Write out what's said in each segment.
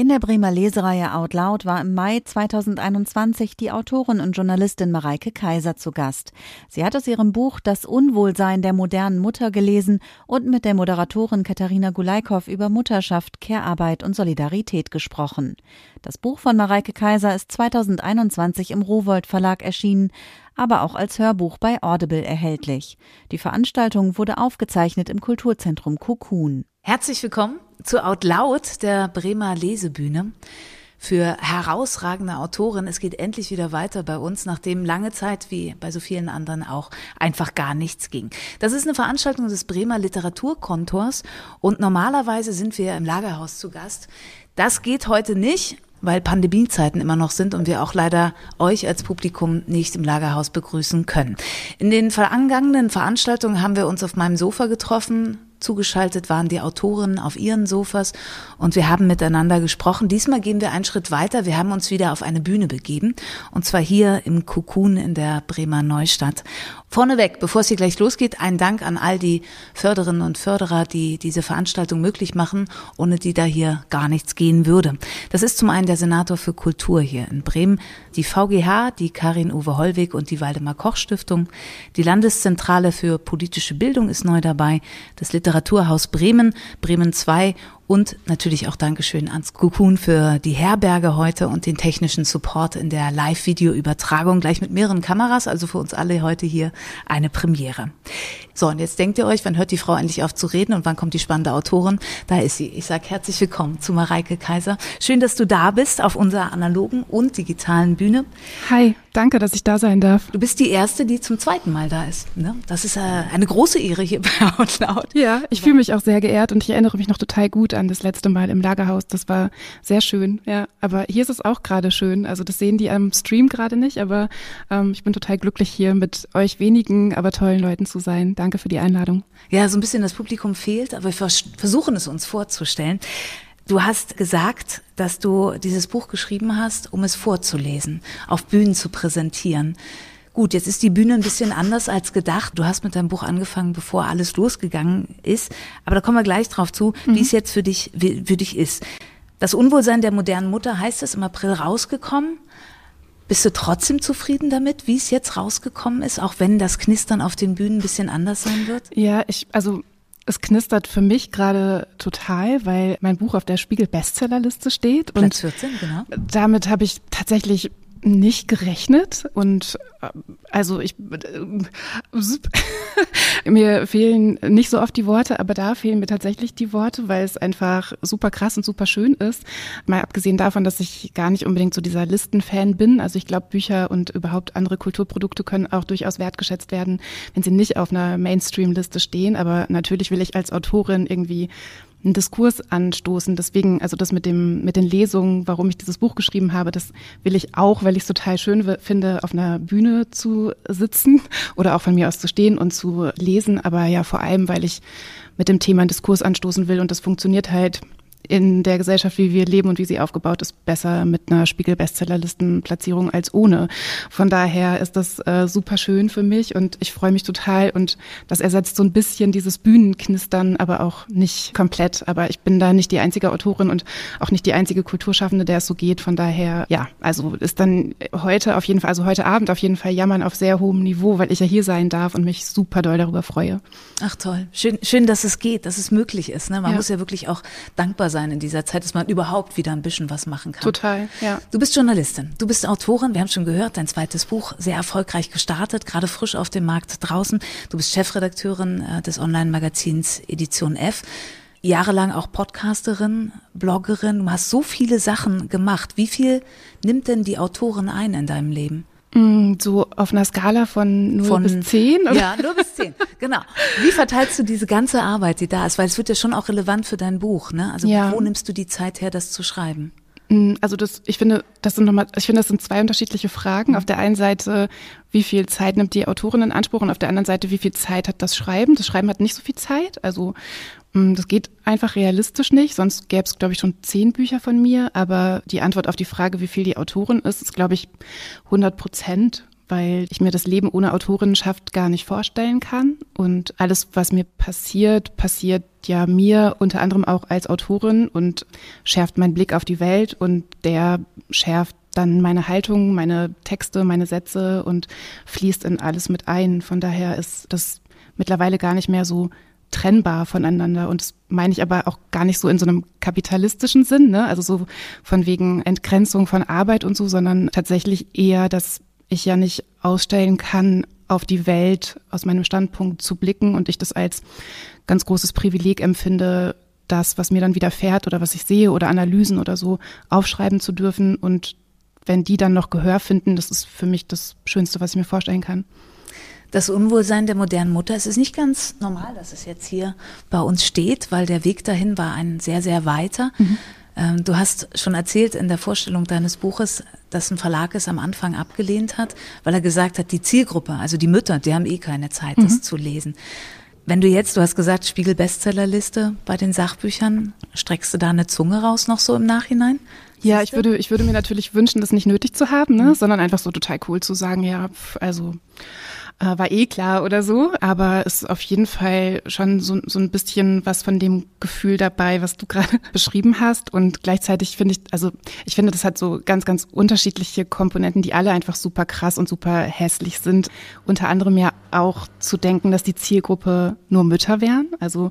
In der Bremer Lesereihe Out Loud war im Mai 2021 die Autorin und Journalistin Mareike Kaiser zu Gast. Sie hat aus ihrem Buch Das Unwohlsein der modernen Mutter gelesen und mit der Moderatorin Katharina Gulaikow über Mutterschaft, Care-Arbeit und Solidarität gesprochen. Das Buch von Mareike Kaiser ist 2021 im Rowold Verlag erschienen, aber auch als Hörbuch bei Audible erhältlich. Die Veranstaltung wurde aufgezeichnet im Kulturzentrum Cocoon. Herzlich willkommen zu Out Loud, der Bremer Lesebühne. Für herausragende Autorin. Es geht endlich wieder weiter bei uns, nachdem lange Zeit, wie bei so vielen anderen auch, einfach gar nichts ging. Das ist eine Veranstaltung des Bremer Literaturkontors und normalerweise sind wir im Lagerhaus zu Gast. Das geht heute nicht, weil Pandemiezeiten immer noch sind und wir auch leider euch als Publikum nicht im Lagerhaus begrüßen können. In den vergangenen Veranstaltungen haben wir uns auf meinem Sofa getroffen, Zugeschaltet waren die Autorinnen auf ihren Sofas und wir haben miteinander gesprochen. Diesmal gehen wir einen Schritt weiter. Wir haben uns wieder auf eine Bühne begeben und zwar hier im Cocoon in der Bremer Neustadt. Vorneweg, bevor es hier gleich losgeht, ein Dank an all die Förderinnen und Förderer, die diese Veranstaltung möglich machen, ohne die da hier gar nichts gehen würde. Das ist zum einen der Senator für Kultur hier in Bremen, die VGH, die Karin-Uwe Hollweg und die Waldemar Koch Stiftung, die Landeszentrale für politische Bildung ist neu dabei, das Literaturhaus Bremen, Bremen 2 und natürlich auch Dankeschön ans Cocoon für die Herberge heute und den technischen Support in der Live-Video-Übertragung gleich mit mehreren Kameras. Also für uns alle heute hier eine Premiere. So, und jetzt denkt ihr euch, wann hört die Frau endlich auf zu reden und wann kommt die spannende Autorin? Da ist sie. Ich sage herzlich willkommen zu Mareike Kaiser. Schön, dass du da bist auf unserer analogen und digitalen Bühne. Hi, danke, dass ich da sein darf. Du bist die Erste, die zum zweiten Mal da ist. Ne? Das ist äh, eine große Ehre hier bei Outloud. Ja, ich fühle mich auch sehr geehrt und ich erinnere mich noch total gut an das letzte Mal im Lagerhaus. Das war sehr schön, ja. Aber hier ist es auch gerade schön. Also das sehen die am Stream gerade nicht, aber ähm, ich bin total glücklich hier mit euch wenigen, aber tollen Leuten zu sein. Danke für die Einladung. Ja, so ein bisschen das Publikum fehlt, aber wir versuchen es uns vorzustellen. Du hast gesagt, dass du dieses Buch geschrieben hast, um es vorzulesen, auf Bühnen zu präsentieren. Gut, jetzt ist die Bühne ein bisschen anders als gedacht. Du hast mit deinem Buch angefangen, bevor alles losgegangen ist. Aber da kommen wir gleich drauf zu, mhm. wie es jetzt für dich, für dich ist. Das Unwohlsein der modernen Mutter heißt es im April rausgekommen. Bist du trotzdem zufrieden damit, wie es jetzt rausgekommen ist, auch wenn das Knistern auf den Bühnen ein bisschen anders sein wird? Ja, ich, also es knistert für mich gerade total, weil mein Buch auf der Spiegel Bestsellerliste steht. Platz 14, genau. Damit habe ich tatsächlich nicht gerechnet und äh, also ich äh, mir fehlen nicht so oft die Worte, aber da fehlen mir tatsächlich die Worte, weil es einfach super krass und super schön ist. Mal abgesehen davon, dass ich gar nicht unbedingt so dieser Listenfan bin. Also ich glaube, Bücher und überhaupt andere Kulturprodukte können auch durchaus wertgeschätzt werden, wenn sie nicht auf einer Mainstream-Liste stehen. Aber natürlich will ich als Autorin irgendwie einen Diskurs anstoßen. Deswegen, also das mit dem, mit den Lesungen, warum ich dieses Buch geschrieben habe, das will ich auch, weil ich es total schön finde, auf einer Bühne zu sitzen oder auch von mir aus zu stehen und zu lesen. Aber ja, vor allem, weil ich mit dem Thema einen Diskurs anstoßen will und das funktioniert halt in der Gesellschaft, wie wir leben und wie sie aufgebaut ist, besser mit einer Spiegel-Bestsellerlistenplatzierung als ohne. Von daher ist das äh, super schön für mich und ich freue mich total und das ersetzt so ein bisschen dieses Bühnenknistern, aber auch nicht komplett. Aber ich bin da nicht die einzige Autorin und auch nicht die einzige Kulturschaffende, der es so geht. Von daher, ja, also ist dann heute auf jeden Fall, also heute Abend auf jeden Fall jammern auf sehr hohem Niveau, weil ich ja hier sein darf und mich super doll darüber freue. Ach toll, schön, schön, dass es geht, dass es möglich ist. Ne? Man ja. muss ja wirklich auch dankbar sein sein in dieser Zeit, dass man überhaupt wieder ein bisschen was machen kann. Total, ja. Du bist Journalistin, du bist Autorin, wir haben schon gehört, dein zweites Buch sehr erfolgreich gestartet, gerade frisch auf dem Markt draußen. Du bist Chefredakteurin äh, des Online-Magazins Edition F jahrelang auch Podcasterin, Bloggerin. Du hast so viele Sachen gemacht. Wie viel nimmt denn die Autorin ein in deinem Leben? Mm, so auf einer Skala von 0 von, bis 10? Oder? Ja, 0 bis 10, genau. Wie verteilst du diese ganze Arbeit, die da ist? Weil es wird ja schon auch relevant für dein Buch, ne? Also ja. wo nimmst du die Zeit her, das zu schreiben? Mm, also das, ich finde, das sind nochmal, ich finde, das sind zwei unterschiedliche Fragen. Auf der einen Seite, wie viel Zeit nimmt die Autorin in Anspruch und auf der anderen Seite, wie viel Zeit hat das Schreiben? Das Schreiben hat nicht so viel Zeit. Also das geht einfach realistisch nicht, sonst gäbe es, glaube ich, schon zehn Bücher von mir. Aber die Antwort auf die Frage, wie viel die Autorin ist, ist, glaube ich, 100 Prozent, weil ich mir das Leben ohne Autorinnenschaft gar nicht vorstellen kann. Und alles, was mir passiert, passiert ja mir unter anderem auch als Autorin und schärft meinen Blick auf die Welt und der schärft dann meine Haltung, meine Texte, meine Sätze und fließt in alles mit ein. Von daher ist das mittlerweile gar nicht mehr so trennbar voneinander. Und das meine ich aber auch gar nicht so in so einem kapitalistischen Sinn, ne? also so von wegen Entgrenzung von Arbeit und so, sondern tatsächlich eher, dass ich ja nicht ausstellen kann, auf die Welt aus meinem Standpunkt zu blicken und ich das als ganz großes Privileg empfinde, das, was mir dann widerfährt oder was ich sehe oder Analysen oder so aufschreiben zu dürfen. Und wenn die dann noch Gehör finden, das ist für mich das Schönste, was ich mir vorstellen kann. Das Unwohlsein der modernen Mutter, es ist nicht ganz normal, dass es jetzt hier bei uns steht, weil der Weg dahin war ein sehr, sehr weiter. Mhm. Ähm, du hast schon erzählt in der Vorstellung deines Buches, dass ein Verlag es am Anfang abgelehnt hat, weil er gesagt hat, die Zielgruppe, also die Mütter, die haben eh keine Zeit, mhm. das zu lesen. Wenn du jetzt, du hast gesagt, Spiegel Bestsellerliste bei den Sachbüchern, streckst du da eine Zunge raus noch so im Nachhinein? Ja, ich würde, ich würde mir natürlich wünschen, das nicht nötig zu haben, ne? Mhm. sondern einfach so total cool zu sagen, ja, also äh, war eh klar oder so, aber es ist auf jeden Fall schon so, so ein bisschen was von dem Gefühl dabei, was du gerade beschrieben hast. Und gleichzeitig finde ich, also ich finde, das hat so ganz, ganz unterschiedliche Komponenten, die alle einfach super krass und super hässlich sind. Unter anderem ja auch zu denken, dass die Zielgruppe nur Mütter wären. Also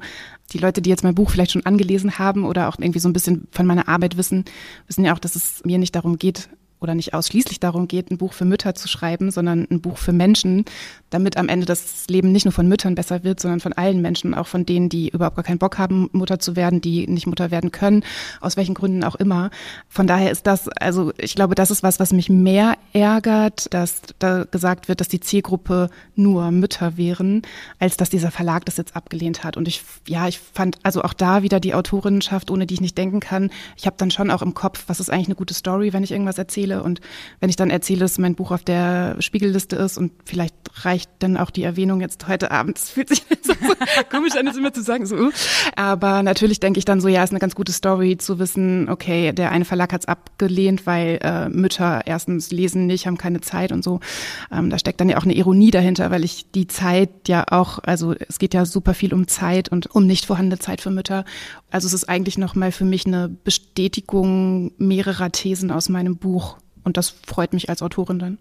die Leute, die jetzt mein Buch vielleicht schon angelesen haben oder auch irgendwie so ein bisschen von meiner Arbeit wissen, wissen ja auch, dass es mir nicht darum geht, oder nicht ausschließlich darum geht, ein Buch für Mütter zu schreiben, sondern ein Buch für Menschen, damit am Ende das Leben nicht nur von Müttern besser wird, sondern von allen Menschen, auch von denen, die überhaupt gar keinen Bock haben, Mutter zu werden, die nicht Mutter werden können, aus welchen Gründen auch immer. Von daher ist das, also ich glaube, das ist was, was mich mehr ärgert, dass da gesagt wird, dass die Zielgruppe nur Mütter wären, als dass dieser Verlag das jetzt abgelehnt hat. Und ich, ja, ich fand also auch da wieder die Autorinnenschaft, ohne die ich nicht denken kann. Ich habe dann schon auch im Kopf, was ist eigentlich eine gute Story, wenn ich irgendwas erzähle. Und wenn ich dann erzähle, dass mein Buch auf der Spiegelliste ist und vielleicht reicht dann auch die Erwähnung jetzt heute Abend, das fühlt sich so komisch an, das immer zu sagen. So. Uh. Aber natürlich denke ich dann so, ja, ist eine ganz gute Story zu wissen, okay, der eine Verlag hat es abgelehnt, weil äh, Mütter erstens lesen nicht, haben keine Zeit und so. Ähm, da steckt dann ja auch eine Ironie dahinter, weil ich die Zeit ja auch, also es geht ja super viel um Zeit und um nicht vorhandene Zeit für Mütter. Also es ist eigentlich nochmal für mich eine Bestätigung mehrerer Thesen aus meinem Buch. Und das freut mich als Autorin dann.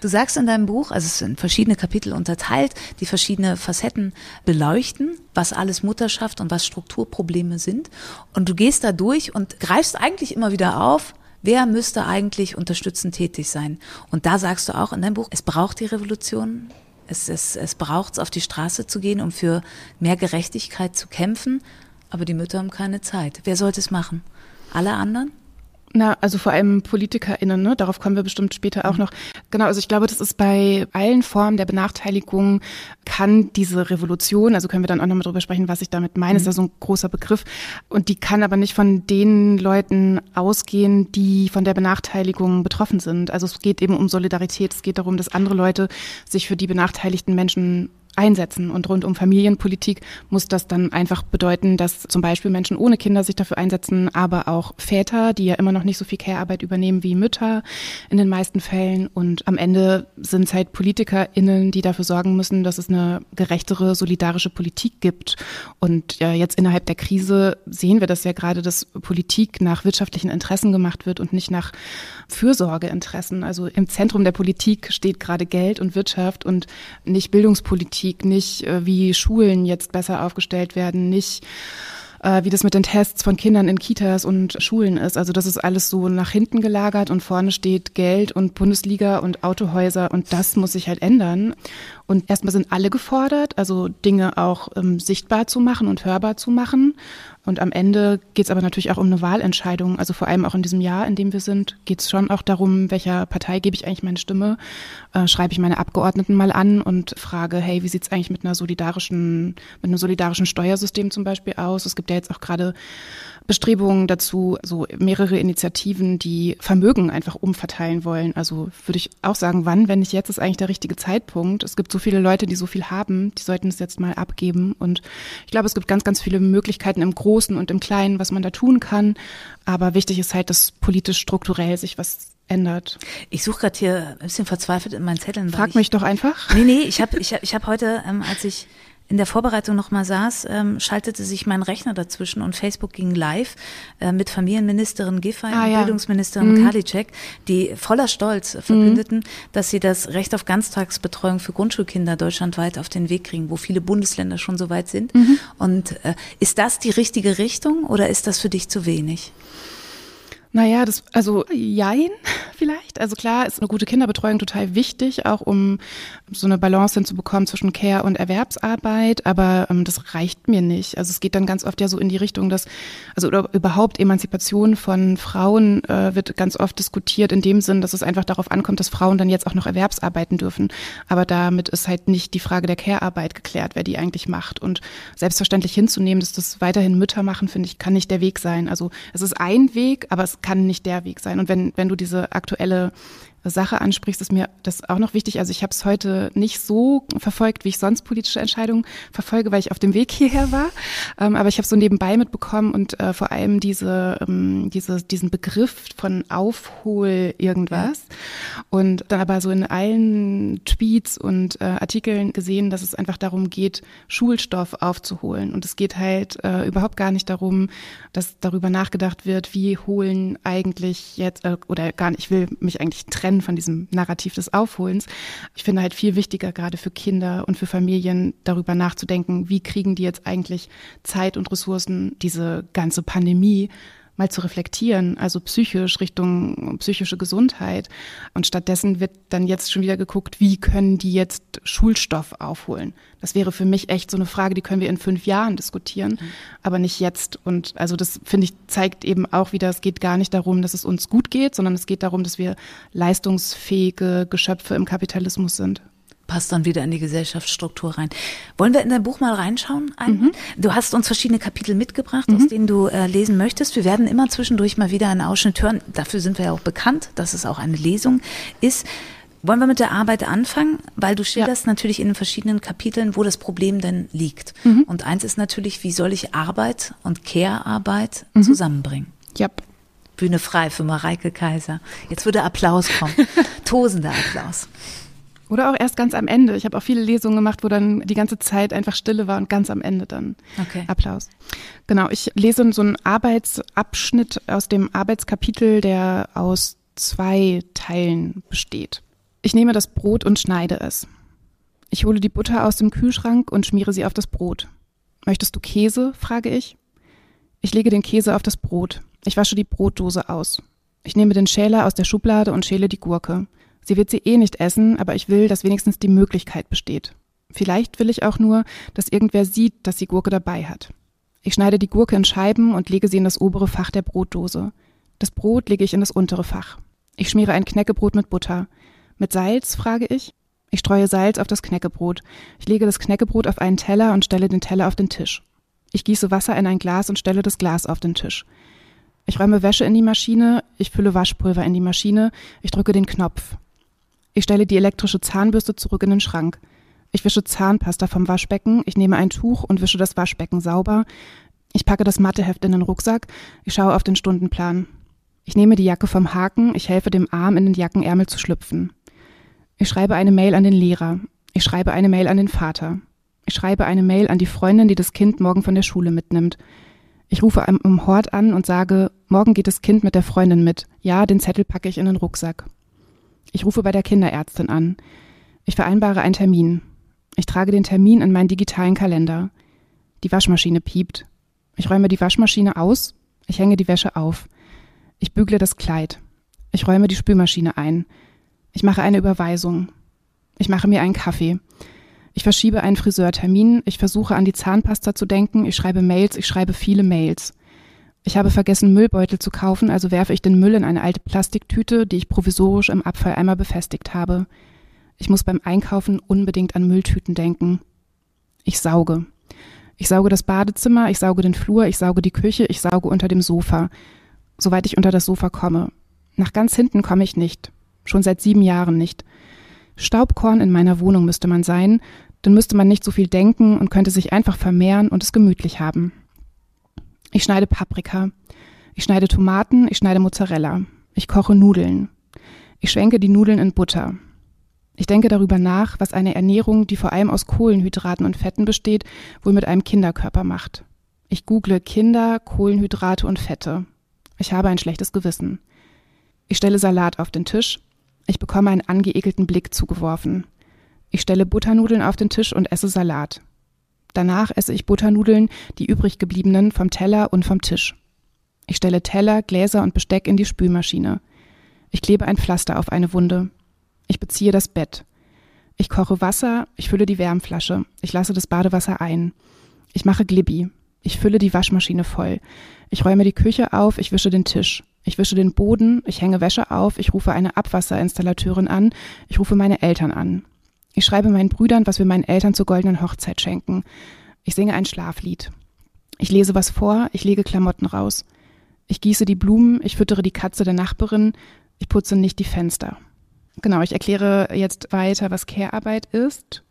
Du sagst in deinem Buch, also es sind verschiedene Kapitel unterteilt, die verschiedene Facetten beleuchten, was alles Mutterschaft und was Strukturprobleme sind. Und du gehst da durch und greifst eigentlich immer wieder auf, wer müsste eigentlich unterstützend tätig sein. Und da sagst du auch in deinem Buch, es braucht die Revolution. Es, es, es braucht es, auf die Straße zu gehen, um für mehr Gerechtigkeit zu kämpfen. Aber die Mütter haben keine Zeit. Wer sollte es machen? Alle anderen? Na, also vor allem PolitikerInnen, ne? darauf kommen wir bestimmt später auch mhm. noch. Genau, also ich glaube, das ist bei allen Formen der Benachteiligung kann diese Revolution, also können wir dann auch nochmal drüber sprechen, was ich damit meine, mhm. ist ja so ein großer Begriff. Und die kann aber nicht von den Leuten ausgehen, die von der Benachteiligung betroffen sind. Also es geht eben um Solidarität, es geht darum, dass andere Leute sich für die benachteiligten Menschen einsetzen. Und rund um Familienpolitik muss das dann einfach bedeuten, dass zum Beispiel Menschen ohne Kinder sich dafür einsetzen, aber auch Väter, die ja immer noch nicht so viel Care-Arbeit übernehmen wie Mütter in den meisten Fällen. Und am Ende sind es halt PolitikerInnen, die dafür sorgen müssen, dass es eine gerechtere, solidarische Politik gibt. Und ja, jetzt innerhalb der Krise sehen wir das ja gerade, dass Politik nach wirtschaftlichen Interessen gemacht wird und nicht nach Fürsorgeinteressen. Also im Zentrum der Politik steht gerade Geld und Wirtschaft und nicht Bildungspolitik Politik, nicht äh, wie Schulen jetzt besser aufgestellt werden, nicht äh, wie das mit den Tests von Kindern in Kitas und Schulen ist. Also das ist alles so nach hinten gelagert und vorne steht Geld und Bundesliga und Autohäuser und das muss sich halt ändern. Und erstmal sind alle gefordert, also Dinge auch ähm, sichtbar zu machen und hörbar zu machen. Und am Ende geht es aber natürlich auch um eine Wahlentscheidung. Also vor allem auch in diesem Jahr, in dem wir sind, geht es schon auch darum, welcher Partei gebe ich eigentlich meine Stimme, äh, schreibe ich meine Abgeordneten mal an und frage, hey, wie sieht's eigentlich mit einer solidarischen, mit einem solidarischen Steuersystem zum Beispiel aus? Es gibt ja jetzt auch gerade Bestrebungen dazu, so mehrere Initiativen, die Vermögen einfach umverteilen wollen. Also würde ich auch sagen, wann, wenn nicht jetzt, ist eigentlich der richtige Zeitpunkt. Es gibt so viele Leute, die so viel haben, die sollten es jetzt mal abgeben. Und ich glaube, es gibt ganz, ganz viele Möglichkeiten im Großen und im Kleinen, was man da tun kann. Aber wichtig ist halt, dass politisch strukturell sich was ändert. Ich suche gerade hier ein bisschen verzweifelt in meinen Zetteln. Frag mich doch einfach. Nee, nee, ich habe ich hab, ich hab heute, ähm, als ich in der Vorbereitung nochmal saß, ähm, schaltete sich mein Rechner dazwischen und Facebook ging live äh, mit Familienministerin Giffey ah, und ja. Bildungsministerin mhm. Karliczek, die voller Stolz verkündeten, mhm. dass sie das Recht auf Ganztagsbetreuung für Grundschulkinder deutschlandweit auf den Weg kriegen, wo viele Bundesländer schon so weit sind. Mhm. Und äh, ist das die richtige Richtung oder ist das für dich zu wenig? Naja, das, also jein vielleicht. Also klar ist eine gute Kinderbetreuung total wichtig, auch um so eine Balance hinzubekommen zwischen Care und Erwerbsarbeit, aber ähm, das reicht mir nicht. Also es geht dann ganz oft ja so in die Richtung, dass, also oder überhaupt Emanzipation von Frauen äh, wird ganz oft diskutiert in dem Sinn, dass es einfach darauf ankommt, dass Frauen dann jetzt auch noch Erwerbsarbeiten dürfen. Aber damit ist halt nicht die Frage der Care-Arbeit geklärt, wer die eigentlich macht. Und selbstverständlich hinzunehmen, dass das weiterhin Mütter machen, finde ich, kann nicht der Weg sein. Also es ist ein Weg, aber es kann nicht der Weg sein. Und wenn, wenn du diese aktuelle Sache ansprichst, ist mir das auch noch wichtig. Also ich habe es heute nicht so verfolgt, wie ich sonst politische Entscheidungen verfolge, weil ich auf dem Weg hierher war. Ähm, aber ich habe so nebenbei mitbekommen und äh, vor allem diese, ähm, diese, diesen Begriff von Aufhol irgendwas. Und dann aber so in allen Tweets und äh, Artikeln gesehen, dass es einfach darum geht, Schulstoff aufzuholen. Und es geht halt äh, überhaupt gar nicht darum, dass darüber nachgedacht wird, wie holen eigentlich jetzt, äh, oder gar nicht, ich will mich eigentlich trennen trennen von diesem Narrativ des Aufholens. Ich finde halt viel wichtiger, gerade für Kinder und für Familien darüber nachzudenken, wie kriegen die jetzt eigentlich Zeit und Ressourcen, diese ganze Pandemie mal zu reflektieren, also psychisch Richtung psychische Gesundheit. Und stattdessen wird dann jetzt schon wieder geguckt, wie können die jetzt Schulstoff aufholen. Das wäre für mich echt so eine Frage, die können wir in fünf Jahren diskutieren, mhm. aber nicht jetzt. Und also das finde ich zeigt eben auch wieder, es geht gar nicht darum, dass es uns gut geht, sondern es geht darum, dass wir leistungsfähige Geschöpfe im Kapitalismus sind passt dann wieder in die Gesellschaftsstruktur rein. Wollen wir in dein Buch mal reinschauen? Mhm. Du hast uns verschiedene Kapitel mitgebracht, mhm. aus denen du äh, lesen möchtest. Wir werden immer zwischendurch mal wieder einen Ausschnitt hören. Dafür sind wir ja auch bekannt, dass es auch eine Lesung ist. Wollen wir mit der Arbeit anfangen? Weil du schilderst ja. natürlich in den verschiedenen Kapiteln, wo das Problem denn liegt. Mhm. Und eins ist natürlich, wie soll ich Arbeit und Care-Arbeit mhm. zusammenbringen? Ja. Bühne frei für Mareike Kaiser. Jetzt würde Applaus kommen. Tosender Applaus. Oder auch erst ganz am Ende. Ich habe auch viele Lesungen gemacht, wo dann die ganze Zeit einfach Stille war und ganz am Ende dann okay. Applaus. Genau, ich lese so einen Arbeitsabschnitt aus dem Arbeitskapitel, der aus zwei Teilen besteht. Ich nehme das Brot und schneide es. Ich hole die Butter aus dem Kühlschrank und schmiere sie auf das Brot. Möchtest du Käse? frage ich. Ich lege den Käse auf das Brot. Ich wasche die Brotdose aus. Ich nehme den Schäler aus der Schublade und schäle die Gurke. Sie wird sie eh nicht essen, aber ich will, dass wenigstens die Möglichkeit besteht. Vielleicht will ich auch nur, dass irgendwer sieht, dass sie Gurke dabei hat. Ich schneide die Gurke in Scheiben und lege sie in das obere Fach der Brotdose. Das Brot lege ich in das untere Fach. Ich schmiere ein Knäckebrot mit Butter. Mit Salz, frage ich. Ich streue Salz auf das Knäckebrot. Ich lege das Knäckebrot auf einen Teller und stelle den Teller auf den Tisch. Ich gieße Wasser in ein Glas und stelle das Glas auf den Tisch. Ich räume Wäsche in die Maschine, ich fülle Waschpulver in die Maschine, ich drücke den Knopf. Ich stelle die elektrische Zahnbürste zurück in den Schrank. Ich wische Zahnpasta vom Waschbecken, ich nehme ein Tuch und wische das Waschbecken sauber. Ich packe das Matheheft in den Rucksack, ich schaue auf den Stundenplan. Ich nehme die Jacke vom Haken, ich helfe dem Arm in den Jackenärmel zu schlüpfen. Ich schreibe eine Mail an den Lehrer. Ich schreibe eine Mail an den Vater. Ich schreibe eine Mail an die Freundin, die das Kind morgen von der Schule mitnimmt. Ich rufe im Hort an und sage, morgen geht das Kind mit der Freundin mit. Ja, den Zettel packe ich in den Rucksack. Ich rufe bei der Kinderärztin an. Ich vereinbare einen Termin. Ich trage den Termin in meinen digitalen Kalender. Die Waschmaschine piept. Ich räume die Waschmaschine aus. Ich hänge die Wäsche auf. Ich bügle das Kleid. Ich räume die Spülmaschine ein. Ich mache eine Überweisung. Ich mache mir einen Kaffee. Ich verschiebe einen Friseurtermin. Ich versuche an die Zahnpasta zu denken. Ich schreibe Mails. Ich schreibe viele Mails. Ich habe vergessen, Müllbeutel zu kaufen, also werfe ich den Müll in eine alte Plastiktüte, die ich provisorisch im Abfalleimer befestigt habe. Ich muss beim Einkaufen unbedingt an Mülltüten denken. Ich sauge. Ich sauge das Badezimmer, ich sauge den Flur, ich sauge die Küche, ich sauge unter dem Sofa, soweit ich unter das Sofa komme. Nach ganz hinten komme ich nicht. Schon seit sieben Jahren nicht. Staubkorn in meiner Wohnung müsste man sein, dann müsste man nicht so viel denken und könnte sich einfach vermehren und es gemütlich haben. Ich schneide Paprika. Ich schneide Tomaten, ich schneide Mozzarella. Ich koche Nudeln. Ich schwenke die Nudeln in Butter. Ich denke darüber nach, was eine Ernährung, die vor allem aus Kohlenhydraten und Fetten besteht, wohl mit einem Kinderkörper macht. Ich google Kinder, Kohlenhydrate und Fette. Ich habe ein schlechtes Gewissen. Ich stelle Salat auf den Tisch. Ich bekomme einen angeekelten Blick zugeworfen. Ich stelle Butternudeln auf den Tisch und esse Salat. Danach esse ich Butternudeln, die übrig gebliebenen, vom Teller und vom Tisch. Ich stelle Teller, Gläser und Besteck in die Spülmaschine. Ich klebe ein Pflaster auf eine Wunde. Ich beziehe das Bett. Ich koche Wasser, ich fülle die Wärmflasche, ich lasse das Badewasser ein. Ich mache Glibbi. Ich fülle die Waschmaschine voll. Ich räume die Küche auf, ich wische den Tisch. Ich wische den Boden, ich hänge Wäsche auf, ich rufe eine Abwasserinstallateurin an, ich rufe meine Eltern an. Ich schreibe meinen Brüdern, was wir meinen Eltern zur goldenen Hochzeit schenken. Ich singe ein Schlaflied. Ich lese was vor, ich lege Klamotten raus. Ich gieße die Blumen, ich füttere die Katze der Nachbarin, ich putze nicht die Fenster. Genau, ich erkläre jetzt weiter, was Care-Arbeit ist.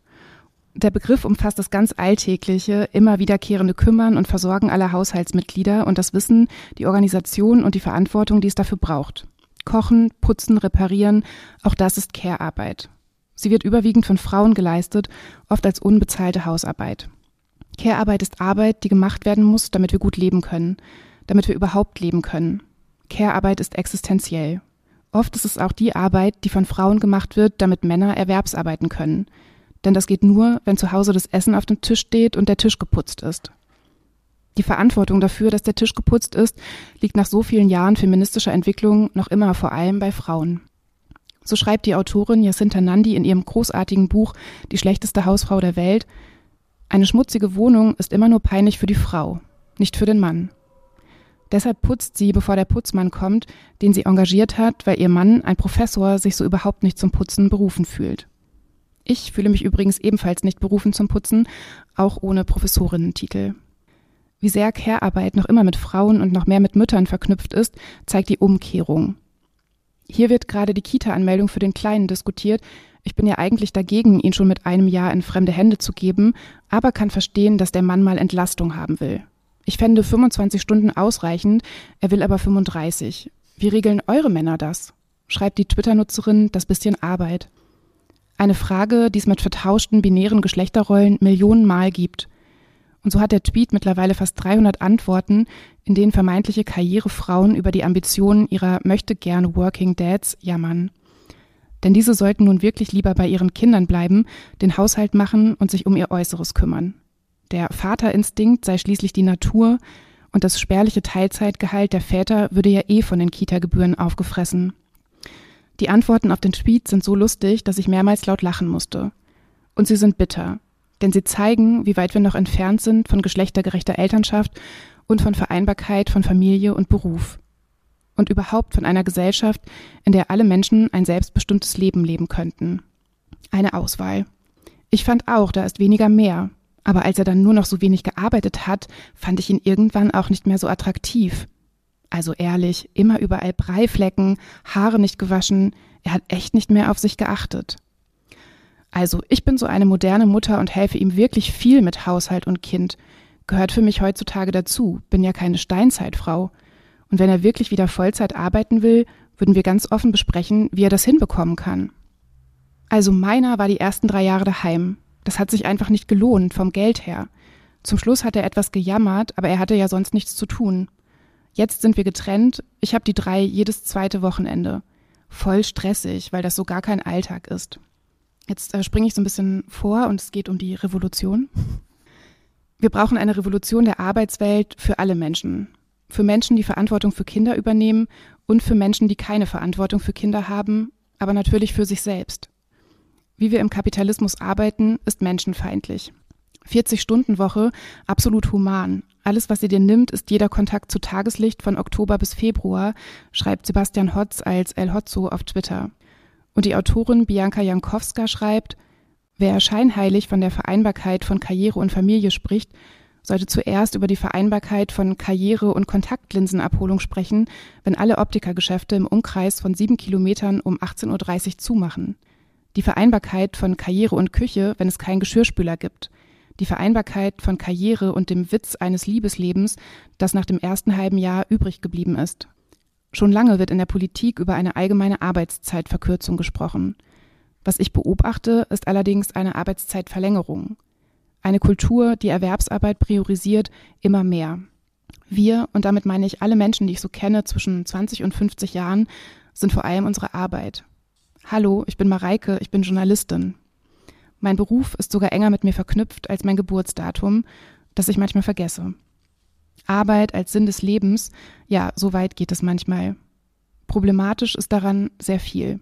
Der Begriff umfasst das ganz alltägliche, immer wiederkehrende Kümmern und Versorgen aller Haushaltsmitglieder und das Wissen, die Organisation und die Verantwortung, die es dafür braucht. Kochen, putzen, reparieren, auch das ist Care-Arbeit. Sie wird überwiegend von Frauen geleistet, oft als unbezahlte Hausarbeit. Care-Arbeit ist Arbeit, die gemacht werden muss, damit wir gut leben können, damit wir überhaupt leben können. Care-Arbeit ist existenziell. Oft ist es auch die Arbeit, die von Frauen gemacht wird, damit Männer Erwerbsarbeiten können. Denn das geht nur, wenn zu Hause das Essen auf dem Tisch steht und der Tisch geputzt ist. Die Verantwortung dafür, dass der Tisch geputzt ist, liegt nach so vielen Jahren feministischer Entwicklung noch immer vor allem bei Frauen. So schreibt die Autorin Jacinta Nandi in ihrem großartigen Buch Die schlechteste Hausfrau der Welt, eine schmutzige Wohnung ist immer nur peinlich für die Frau, nicht für den Mann. Deshalb putzt sie, bevor der Putzmann kommt, den sie engagiert hat, weil ihr Mann, ein Professor, sich so überhaupt nicht zum Putzen berufen fühlt. Ich fühle mich übrigens ebenfalls nicht berufen zum Putzen, auch ohne Professorinnentitel. Wie sehr Care-Arbeit noch immer mit Frauen und noch mehr mit Müttern verknüpft ist, zeigt die Umkehrung. Hier wird gerade die Kita-Anmeldung für den Kleinen diskutiert. Ich bin ja eigentlich dagegen, ihn schon mit einem Jahr in fremde Hände zu geben, aber kann verstehen, dass der Mann mal Entlastung haben will. Ich fände 25 Stunden ausreichend, er will aber 35. Wie regeln eure Männer das? Schreibt die Twitter-Nutzerin das bisschen Arbeit. Eine Frage, die es mit vertauschten binären Geschlechterrollen Millionenmal gibt. Und so hat der Tweet mittlerweile fast 300 Antworten, in denen vermeintliche Karrierefrauen über die Ambitionen ihrer möchte gern Working Dads jammern. Denn diese sollten nun wirklich lieber bei ihren Kindern bleiben, den Haushalt machen und sich um ihr Äußeres kümmern. Der Vaterinstinkt sei schließlich die Natur und das spärliche Teilzeitgehalt der Väter würde ja eh von den Kita-Gebühren aufgefressen. Die Antworten auf den Tweet sind so lustig, dass ich mehrmals laut lachen musste. Und sie sind bitter, denn sie zeigen, wie weit wir noch entfernt sind von geschlechtergerechter Elternschaft und von Vereinbarkeit von Familie und Beruf. Und überhaupt von einer Gesellschaft, in der alle Menschen ein selbstbestimmtes Leben leben könnten. Eine Auswahl. Ich fand auch, da ist weniger mehr, aber als er dann nur noch so wenig gearbeitet hat, fand ich ihn irgendwann auch nicht mehr so attraktiv. Also ehrlich, immer überall Breiflecken, Haare nicht gewaschen, er hat echt nicht mehr auf sich geachtet. Also, ich bin so eine moderne Mutter und helfe ihm wirklich viel mit Haushalt und Kind. Gehört für mich heutzutage dazu, bin ja keine Steinzeitfrau. Und wenn er wirklich wieder Vollzeit arbeiten will, würden wir ganz offen besprechen, wie er das hinbekommen kann. Also meiner war die ersten drei Jahre daheim, das hat sich einfach nicht gelohnt vom Geld her. Zum Schluss hat er etwas gejammert, aber er hatte ja sonst nichts zu tun. Jetzt sind wir getrennt, ich habe die drei jedes zweite Wochenende. Voll stressig, weil das so gar kein Alltag ist. Jetzt äh, springe ich so ein bisschen vor und es geht um die Revolution. Wir brauchen eine Revolution der Arbeitswelt für alle Menschen. Für Menschen, die Verantwortung für Kinder übernehmen und für Menschen, die keine Verantwortung für Kinder haben, aber natürlich für sich selbst. Wie wir im Kapitalismus arbeiten, ist menschenfeindlich. 40-Stunden-Woche, absolut human. Alles, was sie dir nimmt, ist jeder Kontakt zu Tageslicht von Oktober bis Februar, schreibt Sebastian Hotz als El Hotzo auf Twitter. Und die Autorin Bianca Jankowska schreibt, wer scheinheilig von der Vereinbarkeit von Karriere und Familie spricht, sollte zuerst über die Vereinbarkeit von Karriere- und Kontaktlinsenabholung sprechen, wenn alle Optikergeschäfte im Umkreis von sieben Kilometern um 18.30 Uhr zumachen die Vereinbarkeit von Karriere und Küche, wenn es keinen Geschirrspüler gibt, die Vereinbarkeit von Karriere und dem Witz eines Liebeslebens, das nach dem ersten halben Jahr übrig geblieben ist. Schon lange wird in der Politik über eine allgemeine Arbeitszeitverkürzung gesprochen. Was ich beobachte, ist allerdings eine Arbeitszeitverlängerung. Eine Kultur, die Erwerbsarbeit priorisiert, immer mehr. Wir, und damit meine ich alle Menschen, die ich so kenne, zwischen 20 und 50 Jahren, sind vor allem unsere Arbeit. Hallo, ich bin Mareike, ich bin Journalistin. Mein Beruf ist sogar enger mit mir verknüpft als mein Geburtsdatum, das ich manchmal vergesse. Arbeit als Sinn des Lebens, ja, so weit geht es manchmal. Problematisch ist daran sehr viel.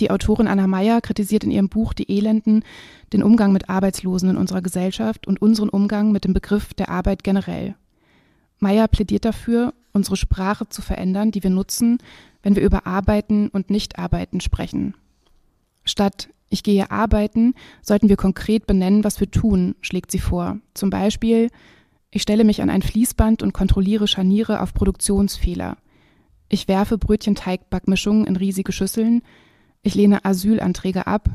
Die Autorin Anna Meyer kritisiert in ihrem Buch Die Elenden den Umgang mit Arbeitslosen in unserer Gesellschaft und unseren Umgang mit dem Begriff der Arbeit generell. Meyer plädiert dafür, unsere Sprache zu verändern, die wir nutzen, wenn wir über Arbeiten und Nichtarbeiten sprechen. Statt ich gehe arbeiten, sollten wir konkret benennen, was wir tun, schlägt sie vor. Zum Beispiel, ich stelle mich an ein Fließband und kontrolliere Scharniere auf Produktionsfehler. Ich werfe Brötchenteigbackmischungen in riesige Schüsseln. Ich lehne Asylanträge ab.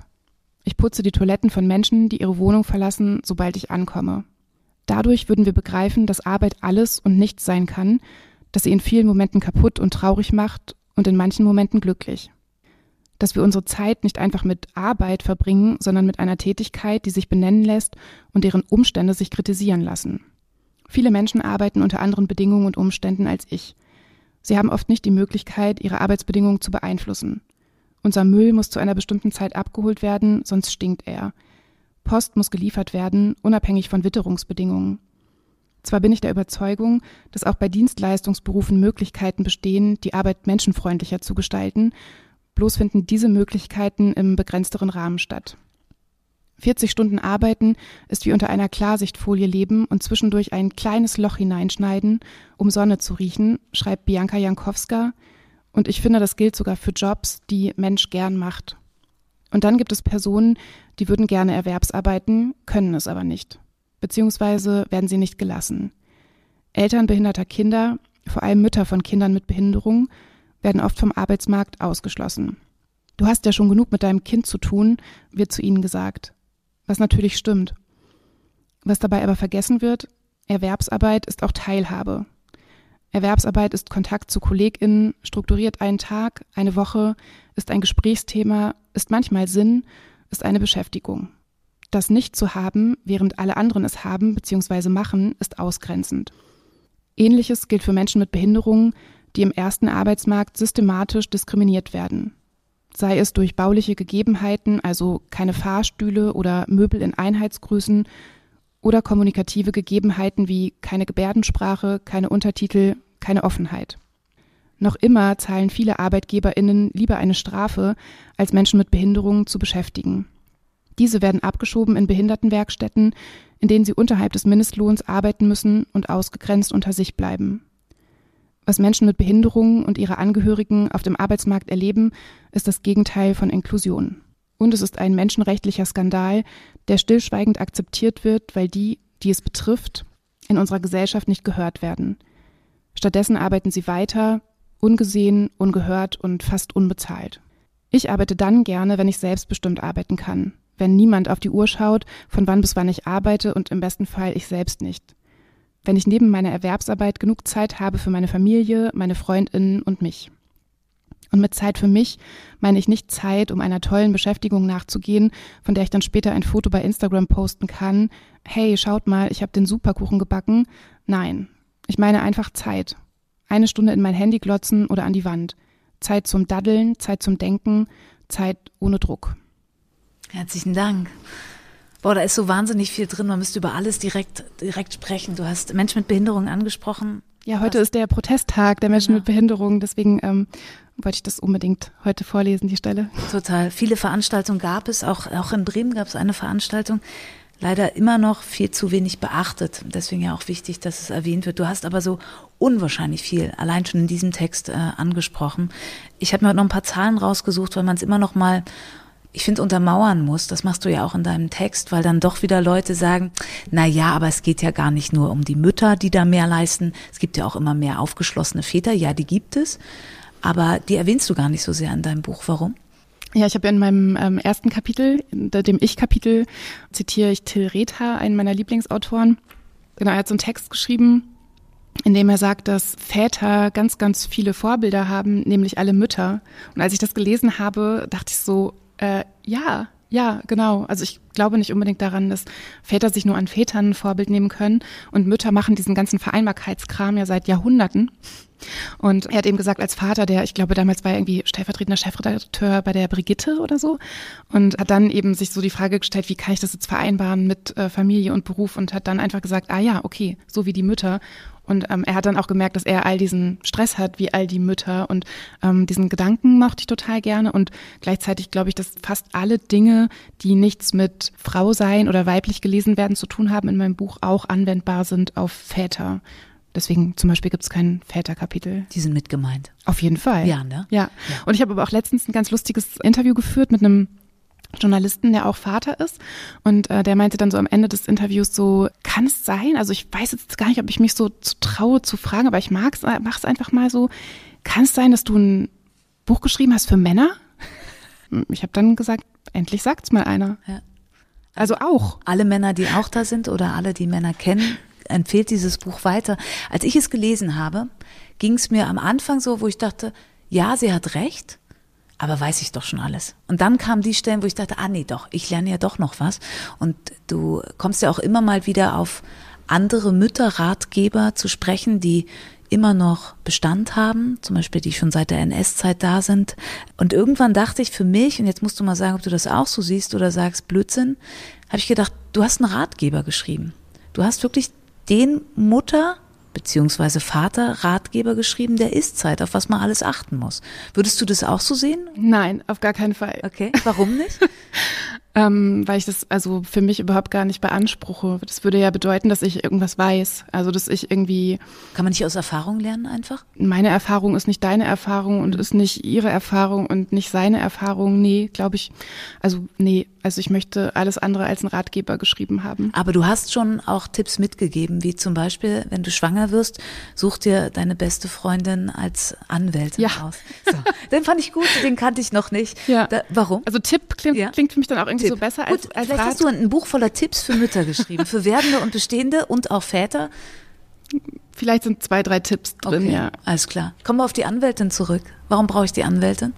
Ich putze die Toiletten von Menschen, die ihre Wohnung verlassen, sobald ich ankomme. Dadurch würden wir begreifen, dass Arbeit alles und nichts sein kann, dass sie in vielen Momenten kaputt und traurig macht und in manchen Momenten glücklich. Dass wir unsere Zeit nicht einfach mit Arbeit verbringen, sondern mit einer Tätigkeit, die sich benennen lässt und deren Umstände sich kritisieren lassen. Viele Menschen arbeiten unter anderen Bedingungen und Umständen als ich. Sie haben oft nicht die Möglichkeit, ihre Arbeitsbedingungen zu beeinflussen. Unser Müll muss zu einer bestimmten Zeit abgeholt werden, sonst stinkt er. Post muss geliefert werden, unabhängig von Witterungsbedingungen. Zwar bin ich der Überzeugung, dass auch bei Dienstleistungsberufen Möglichkeiten bestehen, die Arbeit menschenfreundlicher zu gestalten, bloß finden diese Möglichkeiten im begrenzteren Rahmen statt. 40 Stunden arbeiten ist wie unter einer Klarsichtfolie leben und zwischendurch ein kleines Loch hineinschneiden, um Sonne zu riechen, schreibt Bianca Jankowska. Und ich finde, das gilt sogar für Jobs, die Mensch gern macht. Und dann gibt es Personen, die würden gerne Erwerbsarbeiten, können es aber nicht. Beziehungsweise werden sie nicht gelassen. Eltern behinderter Kinder, vor allem Mütter von Kindern mit Behinderung, werden oft vom Arbeitsmarkt ausgeschlossen. Du hast ja schon genug mit deinem Kind zu tun, wird zu ihnen gesagt was natürlich stimmt. Was dabei aber vergessen wird, Erwerbsarbeit ist auch Teilhabe. Erwerbsarbeit ist Kontakt zu KollegInnen, strukturiert einen Tag, eine Woche, ist ein Gesprächsthema, ist manchmal Sinn, ist eine Beschäftigung. Das nicht zu haben, während alle anderen es haben bzw. machen, ist ausgrenzend. Ähnliches gilt für Menschen mit Behinderungen, die im ersten Arbeitsmarkt systematisch diskriminiert werden sei es durch bauliche Gegebenheiten, also keine Fahrstühle oder Möbel in Einheitsgrößen, oder kommunikative Gegebenheiten wie keine Gebärdensprache, keine Untertitel, keine Offenheit. Noch immer zahlen viele Arbeitgeberinnen lieber eine Strafe, als Menschen mit Behinderungen zu beschäftigen. Diese werden abgeschoben in Behindertenwerkstätten, in denen sie unterhalb des Mindestlohns arbeiten müssen und ausgegrenzt unter sich bleiben. Was Menschen mit Behinderungen und ihre Angehörigen auf dem Arbeitsmarkt erleben, ist das Gegenteil von Inklusion. Und es ist ein menschenrechtlicher Skandal, der stillschweigend akzeptiert wird, weil die, die es betrifft, in unserer Gesellschaft nicht gehört werden. Stattdessen arbeiten sie weiter, ungesehen, ungehört und fast unbezahlt. Ich arbeite dann gerne, wenn ich selbstbestimmt arbeiten kann, wenn niemand auf die Uhr schaut, von wann bis wann ich arbeite und im besten Fall ich selbst nicht wenn ich neben meiner Erwerbsarbeit genug Zeit habe für meine Familie, meine Freundinnen und mich. Und mit Zeit für mich meine ich nicht Zeit, um einer tollen Beschäftigung nachzugehen, von der ich dann später ein Foto bei Instagram posten kann. Hey, schaut mal, ich habe den Superkuchen gebacken. Nein, ich meine einfach Zeit. Eine Stunde in mein Handy glotzen oder an die Wand. Zeit zum Daddeln, Zeit zum Denken, Zeit ohne Druck. Herzlichen Dank. Boah, da ist so wahnsinnig viel drin. Man müsste über alles direkt, direkt sprechen. Du hast Menschen mit Behinderungen angesprochen. Ja, heute Was? ist der Protesttag der Menschen genau. mit Behinderungen. Deswegen ähm, wollte ich das unbedingt heute vorlesen, die Stelle. Total. Viele Veranstaltungen gab es. Auch, auch in Bremen gab es eine Veranstaltung. Leider immer noch viel zu wenig beachtet. Deswegen ja auch wichtig, dass es erwähnt wird. Du hast aber so unwahrscheinlich viel allein schon in diesem Text äh, angesprochen. Ich habe mir noch ein paar Zahlen rausgesucht, weil man es immer noch mal ich finde, untermauern muss. Das machst du ja auch in deinem Text, weil dann doch wieder Leute sagen, na ja, aber es geht ja gar nicht nur um die Mütter, die da mehr leisten. Es gibt ja auch immer mehr aufgeschlossene Väter. Ja, die gibt es. Aber die erwähnst du gar nicht so sehr in deinem Buch. Warum? Ja, ich habe in meinem ähm, ersten Kapitel, dem Ich-Kapitel, zitiere ich Till Retha, einen meiner Lieblingsautoren. Genau, er hat so einen Text geschrieben, in dem er sagt, dass Väter ganz, ganz viele Vorbilder haben, nämlich alle Mütter. Und als ich das gelesen habe, dachte ich so, Äh, ja, ja, genau. Also ich glaube nicht unbedingt daran, dass Väter sich nur an Vätern ein Vorbild nehmen können und Mütter machen diesen ganzen Vereinbarkeitskram ja seit Jahrhunderten. Und er hat eben gesagt, als Vater, der, ich glaube, damals war er irgendwie stellvertretender Chefredakteur bei der Brigitte oder so und hat dann eben sich so die Frage gestellt, wie kann ich das jetzt vereinbaren mit äh, Familie und Beruf und hat dann einfach gesagt, ah ja, okay, so wie die Mütter. Und ähm, er hat dann auch gemerkt, dass er all diesen Stress hat, wie all die Mütter. Und ähm, diesen Gedanken mochte ich total gerne. Und gleichzeitig glaube ich, dass fast alle Dinge, die nichts mit Frau sein oder weiblich gelesen werden zu tun haben, in meinem Buch auch anwendbar sind auf Väter. Deswegen zum Beispiel gibt es kein Väterkapitel. Die sind mit gemeint. Auf jeden Fall. Ja, ne? Ja. ja. Und ich habe aber auch letztens ein ganz lustiges Interview geführt mit einem Journalisten, der auch Vater ist. Und äh, der meinte dann so am Ende des Interviews so, kann es sein? Also ich weiß jetzt gar nicht, ob ich mich so zu traue zu fragen, aber ich mag's, äh, mach's einfach mal so. Kann es sein, dass du ein Buch geschrieben hast für Männer? Ich habe dann gesagt, endlich sagt's mal einer. Ja. Also auch. Alle Männer, die auch da sind oder alle, die Männer kennen, empfiehlt dieses Buch weiter. Als ich es gelesen habe, ging es mir am Anfang so, wo ich dachte, ja, sie hat recht aber weiß ich doch schon alles. Und dann kamen die Stellen, wo ich dachte, ah nee, doch, ich lerne ja doch noch was. Und du kommst ja auch immer mal wieder auf andere Mütterratgeber zu sprechen, die immer noch Bestand haben, zum Beispiel die schon seit der NS-Zeit da sind. Und irgendwann dachte ich für mich, und jetzt musst du mal sagen, ob du das auch so siehst oder sagst Blödsinn, habe ich gedacht, du hast einen Ratgeber geschrieben. Du hast wirklich den Mutter beziehungsweise Vater Ratgeber geschrieben, der Ist-Zeit, auf was man alles achten muss. Würdest du das auch so sehen? Nein, auf gar keinen Fall. Okay, warum nicht? ähm, weil ich das also für mich überhaupt gar nicht beanspruche. Das würde ja bedeuten, dass ich irgendwas weiß. Also dass ich irgendwie. Kann man nicht aus Erfahrung lernen einfach? Meine Erfahrung ist nicht deine Erfahrung und ist nicht ihre Erfahrung und nicht seine Erfahrung. Nee, glaube ich. Also nee, also ich möchte alles andere als einen Ratgeber geschrieben haben. Aber du hast schon auch Tipps mitgegeben, wie zum Beispiel, wenn du schwanger wirst, such dir deine beste Freundin als Anwältin ja. aus. So. Den fand ich gut, den kannte ich noch nicht. Ja. Da, warum? Also Tipp klingt, ja. klingt für mich dann auch irgendwie Tipp. so besser gut, als, als Vielleicht Rat. hast du ein Buch voller Tipps für Mütter geschrieben, für werdende und bestehende und auch Väter. Vielleicht sind zwei, drei Tipps drin, okay, ja. Alles klar. Kommen wir auf die Anwältin zurück. Warum brauche ich die Anwältin?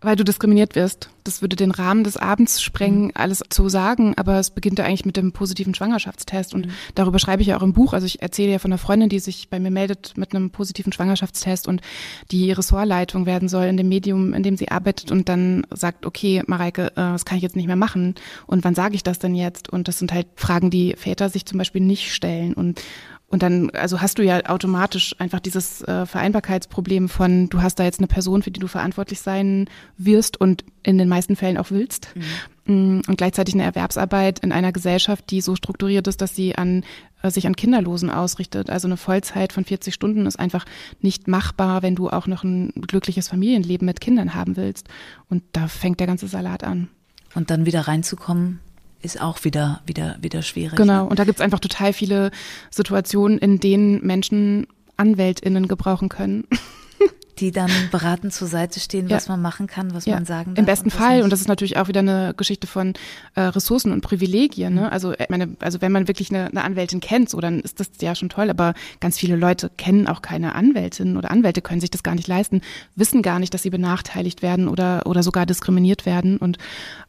Weil du diskriminiert wirst. Das würde den Rahmen des Abends sprengen, mhm. alles zu sagen, aber es beginnt ja eigentlich mit dem positiven Schwangerschaftstest und mhm. darüber schreibe ich ja auch im Buch. Also ich erzähle ja von einer Freundin, die sich bei mir meldet mit einem positiven Schwangerschaftstest und die Ressortleitung werden soll in dem Medium, in dem sie arbeitet und dann sagt, okay, Mareike, äh, das kann ich jetzt nicht mehr machen und wann sage ich das denn jetzt? Und das sind halt Fragen, die Väter sich zum Beispiel nicht stellen und und dann, also hast du ja automatisch einfach dieses äh, Vereinbarkeitsproblem von, du hast da jetzt eine Person, für die du verantwortlich sein wirst und in den meisten Fällen auch willst. Mhm. Und gleichzeitig eine Erwerbsarbeit in einer Gesellschaft, die so strukturiert ist, dass sie an, äh, sich an Kinderlosen ausrichtet. Also eine Vollzeit von 40 Stunden ist einfach nicht machbar, wenn du auch noch ein glückliches Familienleben mit Kindern haben willst. Und da fängt der ganze Salat an. Und dann wieder reinzukommen ist auch wieder, wieder, wieder schwierig. Genau, ne? und da gibt's einfach total viele Situationen, in denen Menschen AnwältInnen gebrauchen können. die dann beratend zur Seite stehen, was ja. man machen kann, was ja. man sagen darf. Im besten Fall. Nicht. Und das ist natürlich auch wieder eine Geschichte von äh, Ressourcen und Privilegien. Ne? Mhm. Also, äh, meine, also wenn man wirklich eine, eine Anwältin kennt, so dann ist das ja schon toll. Aber ganz viele Leute kennen auch keine Anwältin oder Anwälte können sich das gar nicht leisten, wissen gar nicht, dass sie benachteiligt werden oder oder sogar diskriminiert werden. Und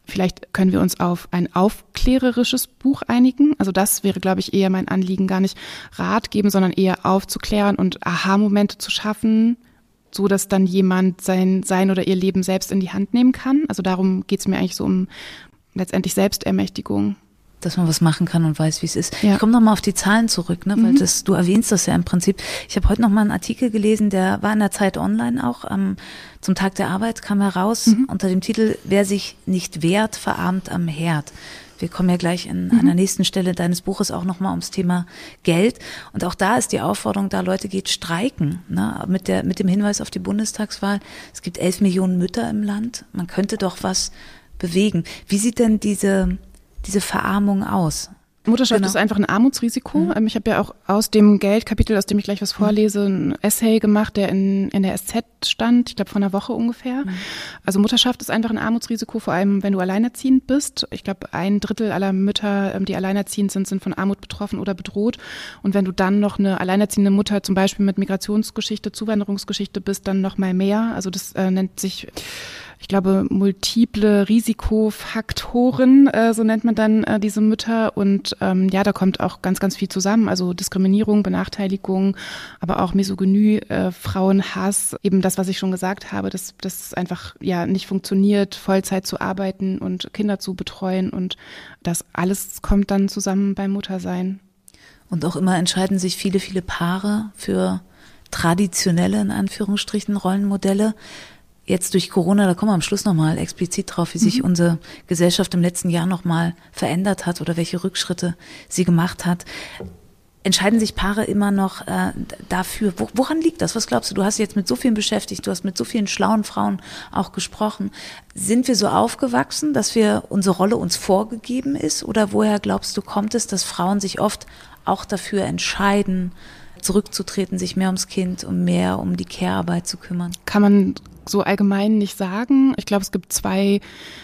Vielleicht können wir uns auf ein aufklärerisches Buch einigen. Also das wäre, glaube ich, eher mein Anliegen, gar nicht Rat geben, sondern eher aufzuklären und Aha-Momente zu schaffen, so dass dann jemand sein, sein oder ihr Leben selbst in die Hand nehmen kann. Also darum geht es mir eigentlich so um letztendlich Selbstermächtigung dass man was machen kann und weiß, wie es ist. Ja. Ich komme nochmal auf die Zahlen zurück, ne, weil mhm. das, du erwähnst das ja im Prinzip. Ich habe heute nochmal einen Artikel gelesen, der war in der Zeit online auch. Ähm, zum Tag der Arbeit kam heraus mhm. unter dem Titel Wer sich nicht wehrt, verarmt am Herd. Wir kommen ja gleich in mhm. einer nächsten Stelle deines Buches auch nochmal ums Thema Geld. Und auch da ist die Aufforderung da, Leute geht streiken. Ne? Mit, der, mit dem Hinweis auf die Bundestagswahl. Es gibt elf Millionen Mütter im Land. Man könnte doch was bewegen. Wie sieht denn diese diese Verarmung aus? Mutterschaft genau. ist einfach ein Armutsrisiko. Mhm. Ähm, ich habe ja auch aus dem Geldkapitel, aus dem ich gleich was vorlese, ein Essay gemacht, der in, in der SZ stand, ich glaube vor einer Woche ungefähr. Mhm. Also Mutterschaft ist einfach ein Armutsrisiko, vor allem wenn du alleinerziehend bist. Ich glaube, ein Drittel aller Mütter, ähm, die alleinerziehend sind, sind von Armut betroffen oder bedroht. Und wenn du dann noch eine alleinerziehende Mutter zum Beispiel mit Migrationsgeschichte, Zuwanderungsgeschichte bist, dann noch mal mehr. Also das äh, nennt sich ich glaube, multiple Risikofaktoren, äh, so nennt man dann äh, diese Mütter. Und ähm, ja, da kommt auch ganz, ganz viel zusammen. Also Diskriminierung, Benachteiligung, aber auch Misogynie, äh, Frauenhass, eben das, was ich schon gesagt habe, dass das einfach ja nicht funktioniert, Vollzeit zu arbeiten und Kinder zu betreuen. Und das alles kommt dann zusammen beim Muttersein. Und auch immer entscheiden sich viele, viele Paare für traditionelle, in Anführungsstrichen, Rollenmodelle jetzt durch Corona, da kommen wir am Schluss nochmal explizit drauf, wie mhm. sich unsere Gesellschaft im letzten Jahr nochmal verändert hat oder welche Rückschritte sie gemacht hat. Entscheiden sich Paare immer noch äh, dafür? Wo, woran liegt das? Was glaubst du? Du hast jetzt mit so vielen beschäftigt, du hast mit so vielen schlauen Frauen auch gesprochen. Sind wir so aufgewachsen, dass wir unsere Rolle uns vorgegeben ist? Oder woher glaubst du, kommt es, dass Frauen sich oft auch dafür entscheiden, zurückzutreten, sich mehr ums Kind und mehr um die Care-Arbeit zu kümmern? Kann man so allgemein nicht sagen. Ich glaube, es gibt zwei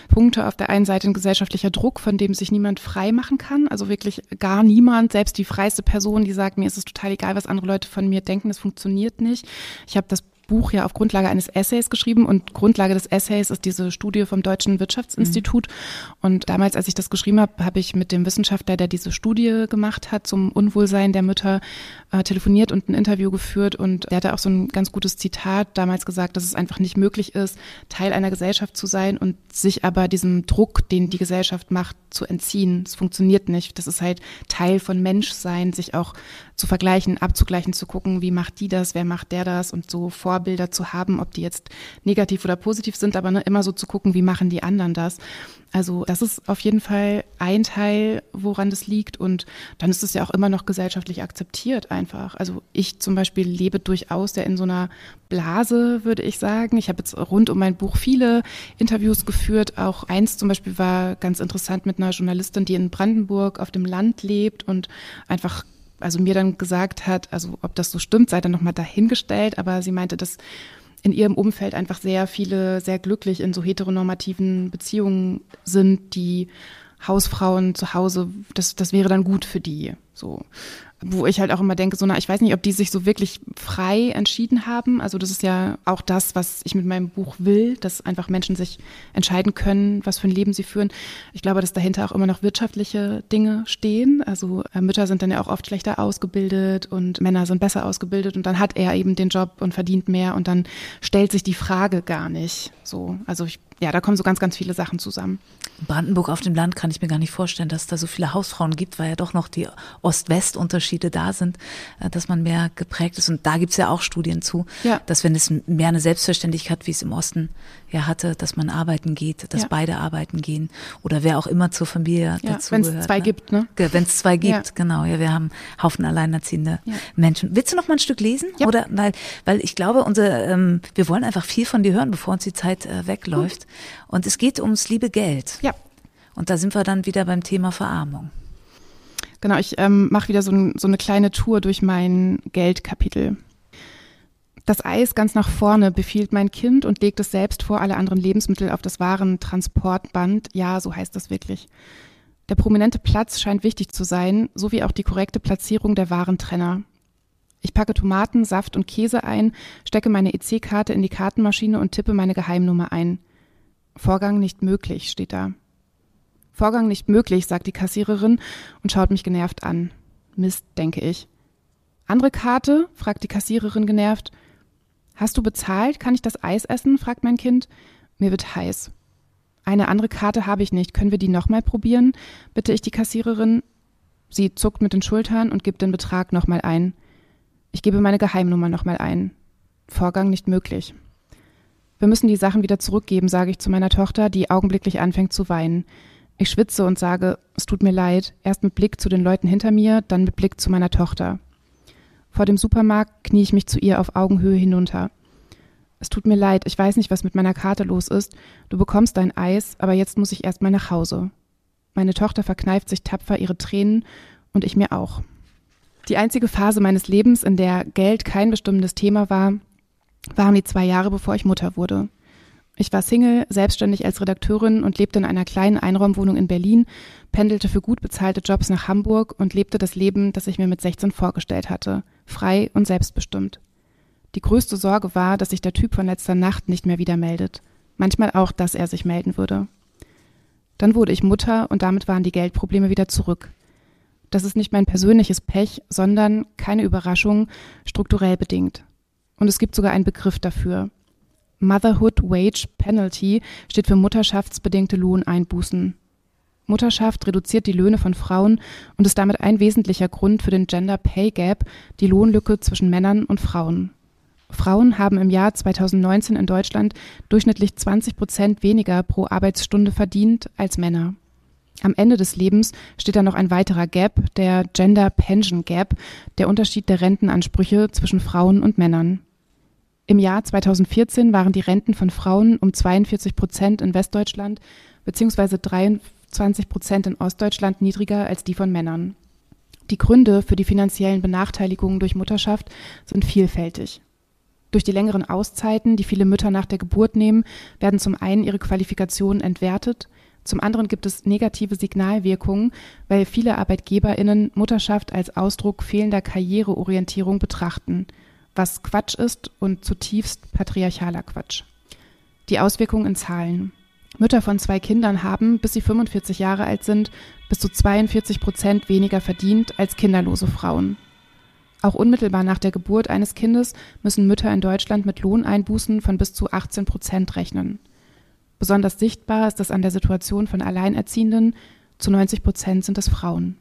Punkte. Auf der einen Seite ein gesellschaftlicher Druck, von dem sich niemand frei machen kann. Also wirklich gar niemand, selbst die freiste Person, die sagt, mir ist es total egal, was andere Leute von mir denken, das funktioniert nicht. Ich habe das Buch ja auf Grundlage eines Essays geschrieben und Grundlage des Essays ist diese Studie vom Deutschen Wirtschaftsinstitut. Mhm. Und damals, als ich das geschrieben habe, habe ich mit dem Wissenschaftler, der diese Studie gemacht hat zum Unwohlsein der Mütter, äh, telefoniert und ein Interview geführt. Und der hatte auch so ein ganz gutes Zitat damals gesagt, dass es einfach nicht möglich ist, Teil einer Gesellschaft zu sein und sich aber diesem Druck, den die Gesellschaft macht, zu entziehen. Es funktioniert nicht. Das ist halt Teil von Menschsein, sich auch zu vergleichen, abzugleichen, zu gucken, wie macht die das, wer macht der das und so Vorbilder zu haben, ob die jetzt negativ oder positiv sind, aber ne, immer so zu gucken, wie machen die anderen das. Also das ist auf jeden Fall ein Teil, woran das liegt. Und dann ist es ja auch immer noch gesellschaftlich akzeptiert einfach. Also ich zum Beispiel lebe durchaus ja in so einer Blase, würde ich sagen. Ich habe jetzt rund um mein Buch viele Interviews geführt. Auch eins zum Beispiel war ganz interessant mit einer Journalistin, die in Brandenburg auf dem Land lebt und einfach also mir dann gesagt hat, also ob das so stimmt, sei dann nochmal dahingestellt, aber sie meinte, dass in ihrem Umfeld einfach sehr viele sehr glücklich in so heteronormativen Beziehungen sind, die Hausfrauen zu Hause, das, das wäre dann gut für die. So wo ich halt auch immer denke, so, na, ich weiß nicht, ob die sich so wirklich frei entschieden haben. Also das ist ja auch das, was ich mit meinem Buch will, dass einfach Menschen sich entscheiden können, was für ein Leben sie führen. Ich glaube, dass dahinter auch immer noch wirtschaftliche Dinge stehen. Also äh, Mütter sind dann ja auch oft schlechter ausgebildet und Männer sind besser ausgebildet und dann hat er eben den Job und verdient mehr und dann stellt sich die Frage gar nicht. So, also ich ja, da kommen so ganz, ganz viele Sachen zusammen. Brandenburg auf dem Land kann ich mir gar nicht vorstellen, dass es da so viele Hausfrauen gibt, weil ja doch noch die Ost-West-Unterschiede da sind, äh, dass man mehr geprägt ist. Und da gibt's ja auch Studien zu, ja. dass wenn es mehr eine Selbstverständlichkeit, wie es im Osten ja hatte, dass man arbeiten geht, dass ja. beide arbeiten gehen oder wer auch immer zur Familie ja, dazu Wenn es zwei ne? gibt, ne? Wenn es zwei gibt, genau. Ja, wir haben Haufen alleinerziehende Menschen. Willst du noch mal ein Stück lesen? Oder weil, weil ich glaube, unser, ähm, wir wollen einfach viel von dir hören, bevor uns die Zeit äh, wegläuft. Gut. Und es geht ums liebe Geld. Ja. Und da sind wir dann wieder beim Thema Verarmung. Genau, ich ähm, mache wieder so, ein, so eine kleine Tour durch mein Geldkapitel. Das Eis ganz nach vorne befiehlt mein Kind und legt es selbst vor alle anderen Lebensmittel auf das Warentransportband. Ja, so heißt das wirklich. Der prominente Platz scheint wichtig zu sein, sowie auch die korrekte Platzierung der Warentrenner. Ich packe Tomaten, Saft und Käse ein, stecke meine EC-Karte in die Kartenmaschine und tippe meine Geheimnummer ein. Vorgang nicht möglich, steht da. Vorgang nicht möglich, sagt die Kassiererin und schaut mich genervt an. Mist, denke ich. Andere Karte? fragt die Kassiererin genervt. Hast du bezahlt? Kann ich das Eis essen? fragt mein Kind. Mir wird heiß. Eine andere Karte habe ich nicht. Können wir die nochmal probieren? bitte ich die Kassiererin. Sie zuckt mit den Schultern und gibt den Betrag nochmal ein. Ich gebe meine Geheimnummer nochmal ein. Vorgang nicht möglich. Wir müssen die Sachen wieder zurückgeben, sage ich zu meiner Tochter, die augenblicklich anfängt zu weinen. Ich schwitze und sage, es tut mir leid, erst mit Blick zu den Leuten hinter mir, dann mit Blick zu meiner Tochter. Vor dem Supermarkt knie ich mich zu ihr auf Augenhöhe hinunter. Es tut mir leid, ich weiß nicht, was mit meiner Karte los ist. Du bekommst dein Eis, aber jetzt muss ich erst mal nach Hause. Meine Tochter verkneift sich tapfer ihre Tränen und ich mir auch. Die einzige Phase meines Lebens, in der Geld kein bestimmendes Thema war, waren die zwei Jahre, bevor ich Mutter wurde. Ich war Single, selbstständig als Redakteurin und lebte in einer kleinen Einraumwohnung in Berlin, pendelte für gut bezahlte Jobs nach Hamburg und lebte das Leben, das ich mir mit 16 vorgestellt hatte, frei und selbstbestimmt. Die größte Sorge war, dass sich der Typ von letzter Nacht nicht mehr wieder meldet. Manchmal auch, dass er sich melden würde. Dann wurde ich Mutter und damit waren die Geldprobleme wieder zurück. Das ist nicht mein persönliches Pech, sondern, keine Überraschung, strukturell bedingt. Und es gibt sogar einen Begriff dafür. Motherhood Wage Penalty steht für mutterschaftsbedingte Lohneinbußen. Mutterschaft reduziert die Löhne von Frauen und ist damit ein wesentlicher Grund für den Gender Pay Gap, die Lohnlücke zwischen Männern und Frauen. Frauen haben im Jahr 2019 in Deutschland durchschnittlich 20 Prozent weniger pro Arbeitsstunde verdient als Männer. Am Ende des Lebens steht da noch ein weiterer Gap, der Gender Pension Gap, der Unterschied der Rentenansprüche zwischen Frauen und Männern. Im Jahr 2014 waren die Renten von Frauen um 42 Prozent in Westdeutschland bzw. 23 Prozent in Ostdeutschland niedriger als die von Männern. Die Gründe für die finanziellen Benachteiligungen durch Mutterschaft sind vielfältig. Durch die längeren Auszeiten, die viele Mütter nach der Geburt nehmen, werden zum einen ihre Qualifikationen entwertet, zum anderen gibt es negative Signalwirkungen, weil viele Arbeitgeberinnen Mutterschaft als Ausdruck fehlender Karriereorientierung betrachten, was Quatsch ist und zutiefst patriarchaler Quatsch. Die Auswirkungen in Zahlen. Mütter von zwei Kindern haben, bis sie 45 Jahre alt sind, bis zu 42 Prozent weniger verdient als kinderlose Frauen. Auch unmittelbar nach der Geburt eines Kindes müssen Mütter in Deutschland mit Lohneinbußen von bis zu 18 Prozent rechnen. Besonders sichtbar ist das an der Situation von Alleinerziehenden. Zu 90 Prozent sind es Frauen.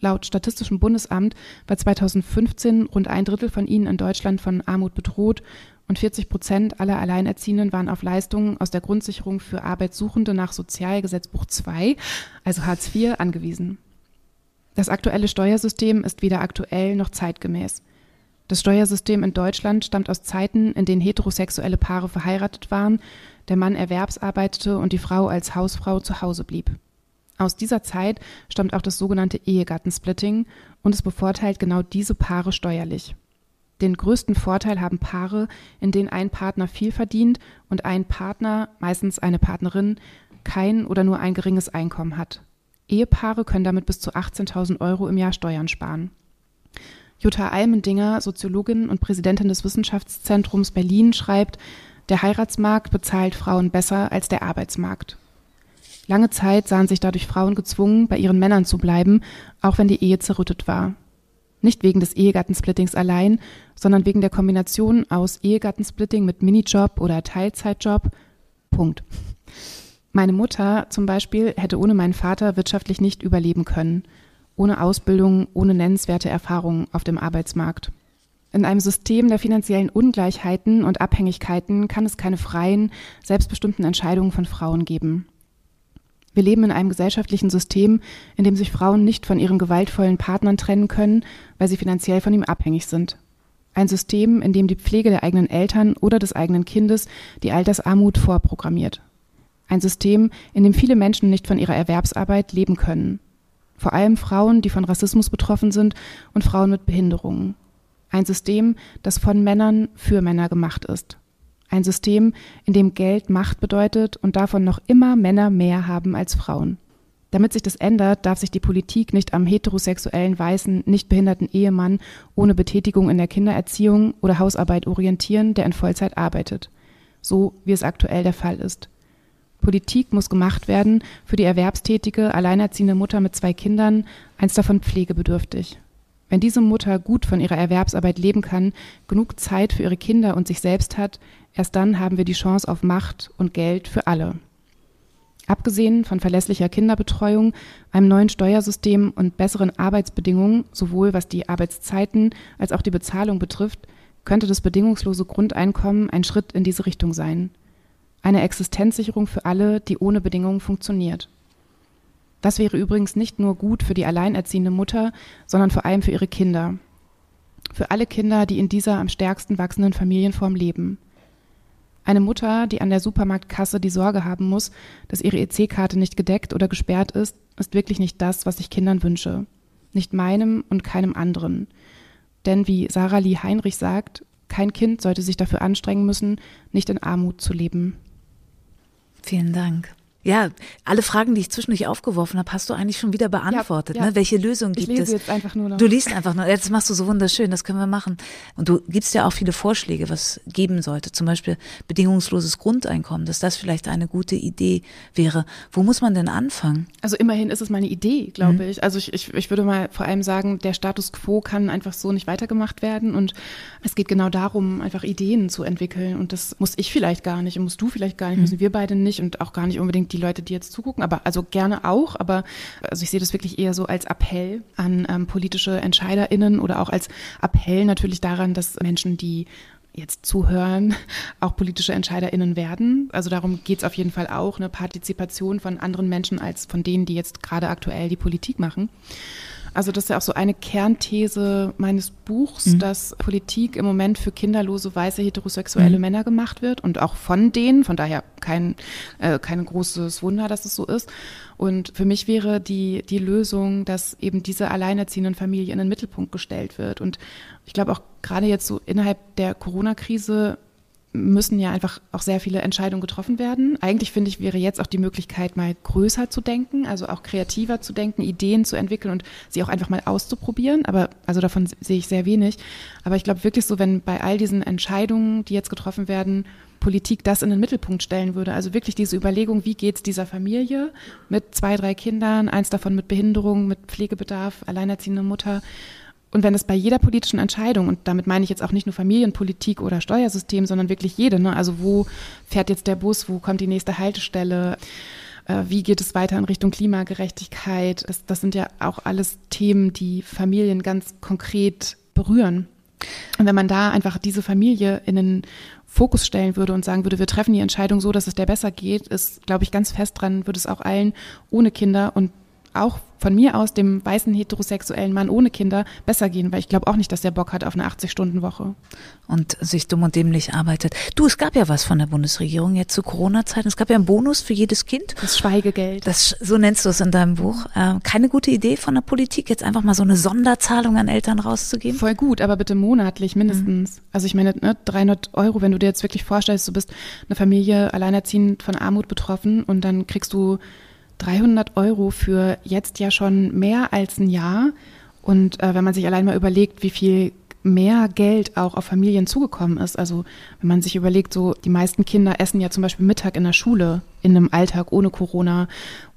Laut Statistischem Bundesamt war 2015 rund ein Drittel von ihnen in Deutschland von Armut bedroht und 40 Prozent aller Alleinerziehenden waren auf Leistungen aus der Grundsicherung für Arbeitssuchende nach Sozialgesetzbuch II, also Hartz IV, angewiesen. Das aktuelle Steuersystem ist weder aktuell noch zeitgemäß. Das Steuersystem in Deutschland stammt aus Zeiten, in denen heterosexuelle Paare verheiratet waren, der Mann erwerbsarbeitete und die Frau als Hausfrau zu Hause blieb. Aus dieser Zeit stammt auch das sogenannte Ehegattensplitting und es bevorteilt genau diese Paare steuerlich. Den größten Vorteil haben Paare, in denen ein Partner viel verdient und ein Partner, meistens eine Partnerin, kein oder nur ein geringes Einkommen hat. Ehepaare können damit bis zu 18.000 Euro im Jahr Steuern sparen. Jutta Almendinger, Soziologin und Präsidentin des Wissenschaftszentrums Berlin, schreibt, der Heiratsmarkt bezahlt Frauen besser als der Arbeitsmarkt. Lange Zeit sahen sich dadurch Frauen gezwungen, bei ihren Männern zu bleiben, auch wenn die Ehe zerrüttet war. Nicht wegen des Ehegattensplittings allein, sondern wegen der Kombination aus Ehegattensplitting mit Minijob oder Teilzeitjob. Punkt. Meine Mutter zum Beispiel hätte ohne meinen Vater wirtschaftlich nicht überleben können. Ohne Ausbildung, ohne nennenswerte Erfahrungen auf dem Arbeitsmarkt. In einem System der finanziellen Ungleichheiten und Abhängigkeiten kann es keine freien, selbstbestimmten Entscheidungen von Frauen geben. Wir leben in einem gesellschaftlichen System, in dem sich Frauen nicht von ihren gewaltvollen Partnern trennen können, weil sie finanziell von ihm abhängig sind. Ein System, in dem die Pflege der eigenen Eltern oder des eigenen Kindes die Altersarmut vorprogrammiert. Ein System, in dem viele Menschen nicht von ihrer Erwerbsarbeit leben können. Vor allem Frauen, die von Rassismus betroffen sind und Frauen mit Behinderungen. Ein System, das von Männern für Männer gemacht ist. Ein System, in dem Geld Macht bedeutet und davon noch immer Männer mehr haben als Frauen. Damit sich das ändert, darf sich die Politik nicht am heterosexuellen, weißen, nicht behinderten Ehemann ohne Betätigung in der Kindererziehung oder Hausarbeit orientieren, der in Vollzeit arbeitet. So wie es aktuell der Fall ist. Politik muss gemacht werden für die erwerbstätige, alleinerziehende Mutter mit zwei Kindern, eins davon pflegebedürftig. Wenn diese Mutter gut von ihrer Erwerbsarbeit leben kann, genug Zeit für ihre Kinder und sich selbst hat, erst dann haben wir die Chance auf Macht und Geld für alle. Abgesehen von verlässlicher Kinderbetreuung, einem neuen Steuersystem und besseren Arbeitsbedingungen, sowohl was die Arbeitszeiten als auch die Bezahlung betrifft, könnte das bedingungslose Grundeinkommen ein Schritt in diese Richtung sein. Eine Existenzsicherung für alle, die ohne Bedingungen funktioniert. Das wäre übrigens nicht nur gut für die alleinerziehende Mutter, sondern vor allem für ihre Kinder. Für alle Kinder, die in dieser am stärksten wachsenden Familienform leben. Eine Mutter, die an der Supermarktkasse die Sorge haben muss, dass ihre EC-Karte nicht gedeckt oder gesperrt ist, ist wirklich nicht das, was ich Kindern wünsche. Nicht meinem und keinem anderen. Denn wie Sarah Lee Heinrich sagt, kein Kind sollte sich dafür anstrengen müssen, nicht in Armut zu leben. Vielen Dank. Ja, alle Fragen, die ich zwischendurch aufgeworfen habe, hast du eigentlich schon wieder beantwortet. Ja, ja. Ne? Welche Lösung gibt es? Ich lese es? jetzt einfach nur noch. Du liest einfach nur. Das machst du so wunderschön, das können wir machen. Und du gibst ja auch viele Vorschläge, was geben sollte. Zum Beispiel bedingungsloses Grundeinkommen, dass das vielleicht eine gute Idee wäre. Wo muss man denn anfangen? Also immerhin ist es mal eine Idee, glaube mhm. ich. Also ich, ich, ich würde mal vor allem sagen, der Status quo kann einfach so nicht weitergemacht werden. Und es geht genau darum, einfach Ideen zu entwickeln. Und das muss ich vielleicht gar nicht und musst du vielleicht gar nicht, mhm. müssen wir beide nicht und auch gar nicht unbedingt die Leute, die jetzt zugucken, aber also gerne auch. Aber also ich sehe das wirklich eher so als Appell an ähm, politische EntscheiderInnen oder auch als Appell natürlich daran, dass Menschen, die jetzt zuhören, auch politische EntscheiderInnen werden. Also darum geht es auf jeden Fall auch, eine Partizipation von anderen Menschen als von denen, die jetzt gerade aktuell die Politik machen. Also das ist ja auch so eine Kernthese meines Buchs, mhm. dass Politik im Moment für kinderlose, weiße, heterosexuelle mhm. Männer gemacht wird und auch von denen, von daher kein, äh, kein großes Wunder, dass es so ist. Und für mich wäre die, die Lösung, dass eben diese alleinerziehenden Familie in den Mittelpunkt gestellt wird. Und ich glaube auch gerade jetzt so innerhalb der Corona-Krise müssen ja einfach auch sehr viele Entscheidungen getroffen werden. Eigentlich finde ich, wäre jetzt auch die Möglichkeit, mal größer zu denken, also auch kreativer zu denken, Ideen zu entwickeln und sie auch einfach mal auszuprobieren. Aber also davon sehe ich sehr wenig. Aber ich glaube wirklich so, wenn bei all diesen Entscheidungen, die jetzt getroffen werden, Politik das in den Mittelpunkt stellen würde. Also wirklich diese Überlegung, wie geht es dieser Familie mit zwei, drei Kindern, eins davon mit Behinderung, mit Pflegebedarf, alleinerziehende Mutter und wenn es bei jeder politischen Entscheidung, und damit meine ich jetzt auch nicht nur Familienpolitik oder Steuersystem, sondern wirklich jede, ne? also wo fährt jetzt der Bus, wo kommt die nächste Haltestelle, äh, wie geht es weiter in Richtung Klimagerechtigkeit, das, das sind ja auch alles Themen, die Familien ganz konkret berühren. Und wenn man da einfach diese Familie in den Fokus stellen würde und sagen würde, wir treffen die Entscheidung so, dass es der besser geht, ist, glaube ich, ganz fest dran, würde es auch allen ohne Kinder und auch von mir aus dem weißen heterosexuellen Mann ohne Kinder besser gehen, weil ich glaube auch nicht, dass der Bock hat auf eine 80-Stunden-Woche. Und sich dumm und dämlich arbeitet. Du, es gab ja was von der Bundesregierung jetzt zu Corona-Zeiten. Es gab ja einen Bonus für jedes Kind. Das Schweigegeld. Das, so nennst du es in deinem Buch. Äh, keine gute Idee von der Politik, jetzt einfach mal so eine Sonderzahlung an Eltern rauszugeben? Voll gut, aber bitte monatlich mindestens. Mhm. Also ich meine, ne, 300 Euro, wenn du dir jetzt wirklich vorstellst, du bist eine Familie alleinerziehend von Armut betroffen und dann kriegst du 300 Euro für jetzt ja schon mehr als ein Jahr. Und äh, wenn man sich allein mal überlegt, wie viel mehr Geld auch auf Familien zugekommen ist. Also wenn man sich überlegt, so die meisten Kinder essen ja zum Beispiel Mittag in der Schule, in einem Alltag ohne Corona.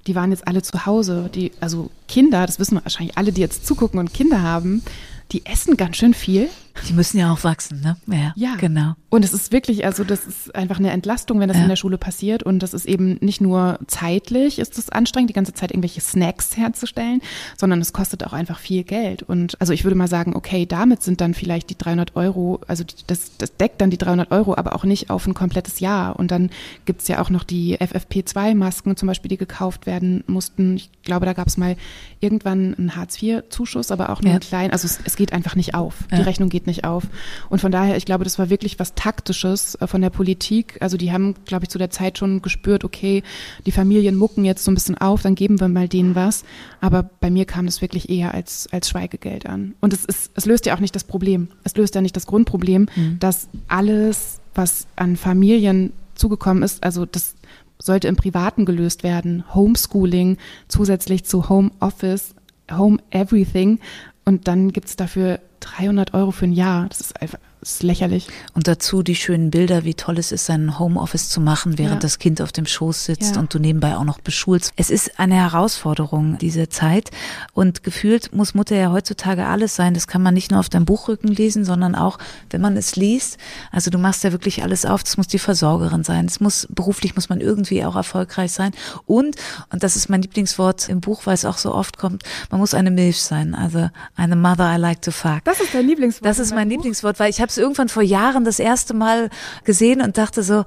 Die waren jetzt alle zu Hause. Die, also Kinder, das wissen wahrscheinlich alle, die jetzt zugucken und Kinder haben, die essen ganz schön viel. Die müssen ja auch wachsen, ne? Ja, ja. genau. Und es ist wirklich, also das ist einfach eine Entlastung, wenn das ja. in der Schule passiert. Und das ist eben nicht nur zeitlich, ist es anstrengend, die ganze Zeit irgendwelche Snacks herzustellen, sondern es kostet auch einfach viel Geld. Und also ich würde mal sagen, okay, damit sind dann vielleicht die 300 Euro, also das, das deckt dann die 300 Euro, aber auch nicht auf ein komplettes Jahr. Und dann gibt's ja auch noch die FFP2-Masken zum Beispiel, die gekauft werden mussten. Ich glaube, da gab's mal irgendwann einen Hartz-IV-Zuschuss, aber auch nur ja. einen kleinen. Also es, es, geht einfach nicht auf. Die Rechnung geht nicht auf. Und von daher, ich glaube, das war wirklich was Taktisches äh, von der Politik. Also die haben, glaube ich, zu der Zeit schon gespürt, okay, die Familien mucken jetzt so ein bisschen auf, dann geben wir mal denen was. Aber bei mir kam das wirklich eher als, als Schweigegeld an. Und es, ist, es löst ja auch nicht das Problem. Es löst ja nicht das Grundproblem, mhm. dass alles, was an Familien zugekommen ist, also das sollte im Privaten gelöst werden. Homeschooling zusätzlich zu Home Office, Home Everything. Und dann gibt es dafür 300 Euro für ein Jahr. Das ist einfach das ist lächerlich. Und dazu die schönen Bilder, wie toll es ist, sein Homeoffice zu machen, während ja. das Kind auf dem Schoß sitzt ja. und du nebenbei auch noch beschulst. Es ist eine Herausforderung, diese Zeit. Und gefühlt muss Mutter ja heutzutage alles sein. Das kann man nicht nur auf deinem Buchrücken lesen, sondern auch, wenn man es liest. Also du machst ja wirklich alles auf. Das muss die Versorgerin sein. Es muss, beruflich muss man irgendwie auch erfolgreich sein. Und, und das ist mein Lieblingswort im Buch, weil es auch so oft kommt, man muss eine Milf sein. Also eine Mother I like to fuck. Das ist dein Lieblingswort. Das ist mein Lieblingswort, weil ich habe es irgendwann vor Jahren das erste Mal gesehen und dachte so,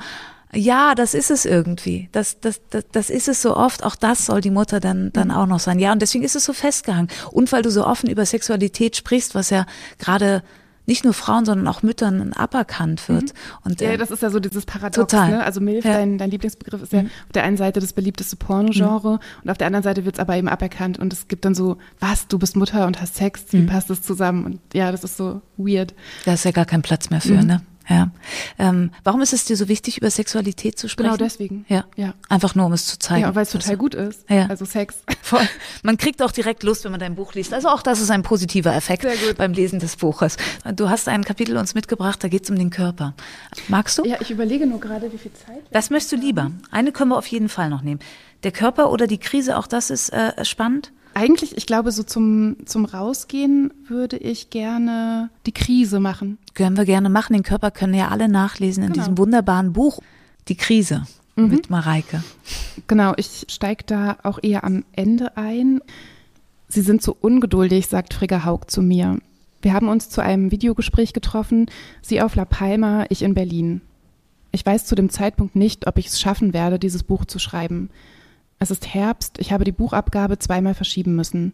ja, das ist es irgendwie. Das, das, das, das ist es so oft. Auch das soll die Mutter dann, dann auch noch sein. Ja, und deswegen ist es so festgehangen. Und weil du so offen über Sexualität sprichst, was ja gerade nicht nur Frauen, sondern auch Müttern aberkannt wird. Mhm. Und, ja, äh, das ist ja so dieses Paradox. Total. Ne? Also MILF, ja. dein, dein Lieblingsbegriff, ist ja mhm. auf der einen Seite das beliebteste Pornogenre mhm. und auf der anderen Seite wird es aber eben aberkannt und es gibt dann so, was, du bist Mutter und hast Sex, wie mhm. passt das zusammen? Und ja, das ist so weird. Da ist ja gar kein Platz mehr für, mhm. ne? Ja. Ähm, warum ist es dir so wichtig, über Sexualität zu sprechen? Genau deswegen. Ja. Ja. Einfach nur, um es zu zeigen. Ja, weil es total Also, gut ist. Ja. Also Sex. Voll. Man kriegt auch direkt Lust, wenn man dein Buch liest. Also auch das ist ein positiver Effekt beim Lesen des Buches. Du hast ein Kapitel uns mitgebracht, da geht es um den Körper. Magst du? Ja, ich überlege nur gerade, wie viel Zeit. Was möchtest du lieber? Eine können wir auf jeden Fall noch nehmen. Der Körper oder die Krise, auch das ist äh, spannend. Eigentlich, ich glaube, so zum, zum Rausgehen würde ich gerne die Krise machen. Können wir gerne machen. Den Körper können ja alle nachlesen in Genau. diesem wunderbaren Buch. Die Krise mit Mareike. Genau, ich steige da auch eher am Ende ein. Sie sind so ungeduldig, sagt Frigga Haug zu mir. Wir haben uns zu einem Videogespräch getroffen, sie auf La Palma, ich in Berlin. Ich weiß zu dem Zeitpunkt nicht, ob ich es schaffen werde, dieses Buch zu schreiben. Es ist Herbst, ich habe die Buchabgabe zweimal verschieben müssen.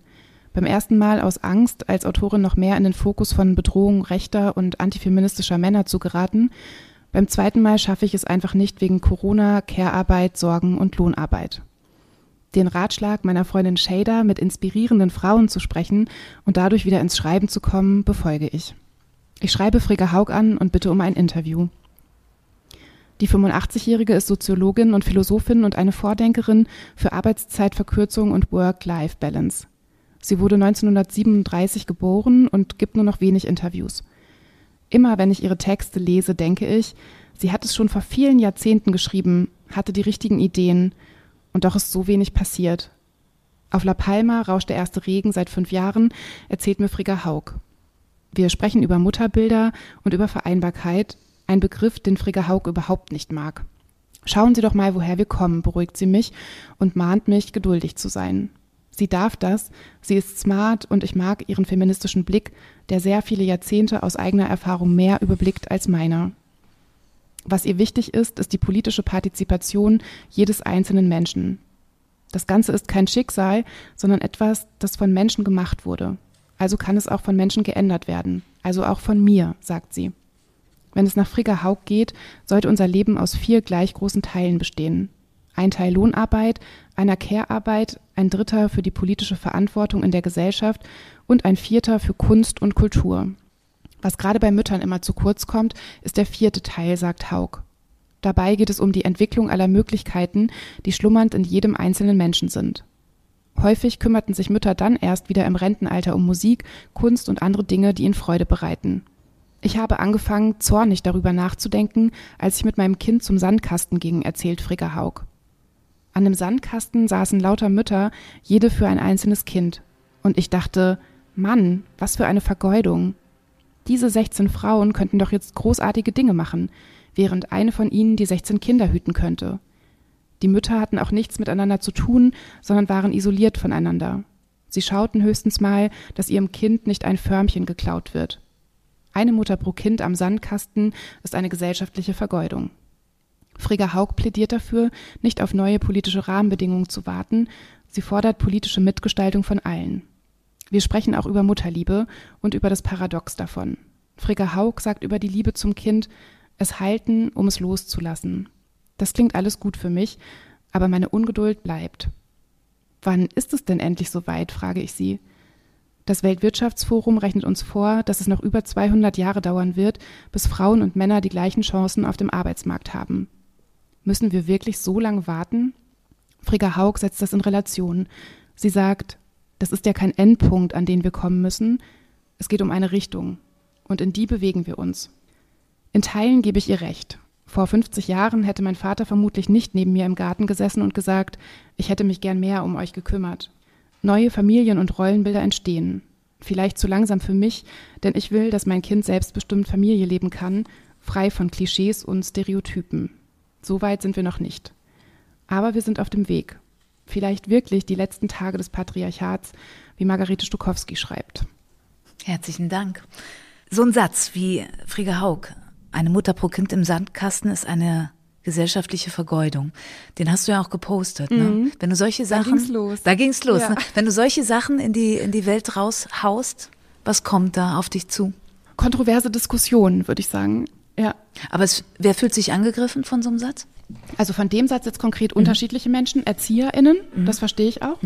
Beim ersten Mal aus Angst, als Autorin noch mehr in den Fokus von Bedrohung rechter und antifeministischer Männer zu geraten. Beim zweiten Mal schaffe ich es einfach nicht wegen Corona, Care-Arbeit, Sorgen und Lohnarbeit. Den Ratschlag meiner Freundin Shader, mit inspirierenden Frauen zu sprechen und dadurch wieder ins Schreiben zu kommen, befolge ich. Ich schreibe Frigga Haug an und bitte um ein Interview. Die 85-Jährige ist Soziologin und Philosophin und eine Vordenkerin für Arbeitszeitverkürzung und Work-Life-Balance. Sie wurde 1937 geboren und gibt nur noch wenig Interviews. Immer wenn ich ihre Texte lese, denke ich, sie hat es schon vor vielen Jahrzehnten geschrieben, hatte die richtigen Ideen, und doch ist so wenig passiert. Auf La Palma rauscht der erste Regen seit fünf Jahren, erzählt mir Frigga Haug. Wir sprechen über Mutterbilder und über Vereinbarkeit, ein Begriff, den Frigga Haug überhaupt nicht mag. Schauen Sie doch mal, woher wir kommen, beruhigt sie mich und mahnt mich, geduldig zu sein. Sie darf das, sie ist smart und ich mag ihren feministischen Blick, der sehr viele Jahrzehnte aus eigener Erfahrung mehr überblickt als meiner. Was ihr wichtig ist, ist die politische Partizipation jedes einzelnen Menschen. Das Ganze ist kein Schicksal, sondern etwas, das von Menschen gemacht wurde. Also kann es auch von Menschen geändert werden. Also auch von mir, sagt sie. Wenn es nach Frigga Haug geht, sollte unser Leben aus vier gleich großen Teilen bestehen. Ein Teil Lohnarbeit, einer Care-Arbeit, ein dritter für die politische Verantwortung in der Gesellschaft und ein vierter für Kunst und Kultur. Was gerade bei Müttern immer zu kurz kommt, ist der vierte Teil, sagt Haug. Dabei geht es um die Entwicklung aller Möglichkeiten, die schlummernd in jedem einzelnen Menschen sind. Häufig kümmerten sich Mütter dann erst wieder im Rentenalter um Musik, Kunst und andere Dinge, die ihnen Freude bereiten. Ich habe angefangen, zornig darüber nachzudenken, als ich mit meinem Kind zum Sandkasten ging, erzählt Frigga Haug. An dem Sandkasten saßen lauter Mütter, jede für ein einzelnes Kind. Und ich dachte, Mann, was für eine Vergeudung. Diese 16 Frauen könnten doch jetzt großartige Dinge machen, während eine von ihnen die 16 Kinder hüten könnte. Die Mütter hatten auch nichts miteinander zu tun, sondern waren isoliert voneinander. Sie schauten höchstens mal, dass ihrem Kind nicht ein Förmchen geklaut wird. Eine Mutter pro Kind am Sandkasten ist eine gesellschaftliche Vergeudung. Frigga Haug plädiert dafür, nicht auf neue politische Rahmenbedingungen zu warten. Sie fordert politische Mitgestaltung von allen. Wir sprechen auch über Mutterliebe und über das Paradox davon. Frigga Haug sagt über die Liebe zum Kind, es halten, um es loszulassen. Das klingt alles gut für mich, aber meine Ungeduld bleibt. Wann ist es denn endlich soweit, frage ich sie. Das Weltwirtschaftsforum rechnet uns vor, dass es noch über 200 Jahre dauern wird, bis Frauen und Männer die gleichen Chancen auf dem Arbeitsmarkt haben. Müssen wir wirklich so lange warten? Frigga Haug setzt das in Relation. Sie sagt, das ist ja kein Endpunkt, an den wir kommen müssen. Es geht um eine Richtung. Und in die bewegen wir uns. In Teilen gebe ich ihr recht. Vor 50 Jahren hätte mein Vater vermutlich nicht neben mir im Garten gesessen und gesagt, ich hätte mich gern mehr um euch gekümmert. Neue Familien und Rollenbilder entstehen. Vielleicht zu langsam für mich, denn ich will, dass mein Kind selbstbestimmt Familie leben kann, frei von Klischees und Stereotypen. So weit sind wir noch nicht. Aber wir sind auf dem Weg. Vielleicht wirklich die letzten Tage des Patriarchats, wie Margarete Stokowski schreibt. Herzlichen Dank. So ein Satz wie Frigga Haug, eine Mutter pro Kind im Sandkasten ist eine gesellschaftliche Vergeudung. Den hast du ja auch gepostet. Ne? Wenn du solche Sachen, ging's los. da ging's los. Ja. Ne? Wenn du solche Sachen in die in die Welt raushaust, was kommt da auf dich zu? Kontroverse Diskussion, würde ich sagen. Ja. Aber es, wer fühlt sich angegriffen von so einem Satz? Also von dem Satz jetzt konkret unterschiedliche Menschen, ErzieherInnen, das verstehe ich auch.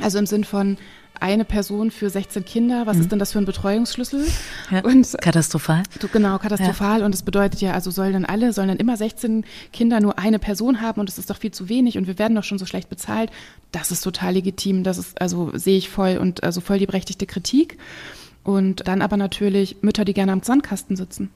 Also im Sinn von, eine Person für 16 Kinder. Was mhm. ist denn das für ein Betreuungsschlüssel? Ja, und katastrophal. Genau, katastrophal. Ja. Und es bedeutet ja, also sollen dann alle, sollen dann immer 16 Kinder nur eine Person haben und das ist doch viel zu wenig und wir werden doch schon so schlecht bezahlt. Das ist total legitim. Das ist, also sehe ich voll und also voll die berechtigte Kritik. Und dann aber natürlich Mütter, die gerne am Sandkasten sitzen.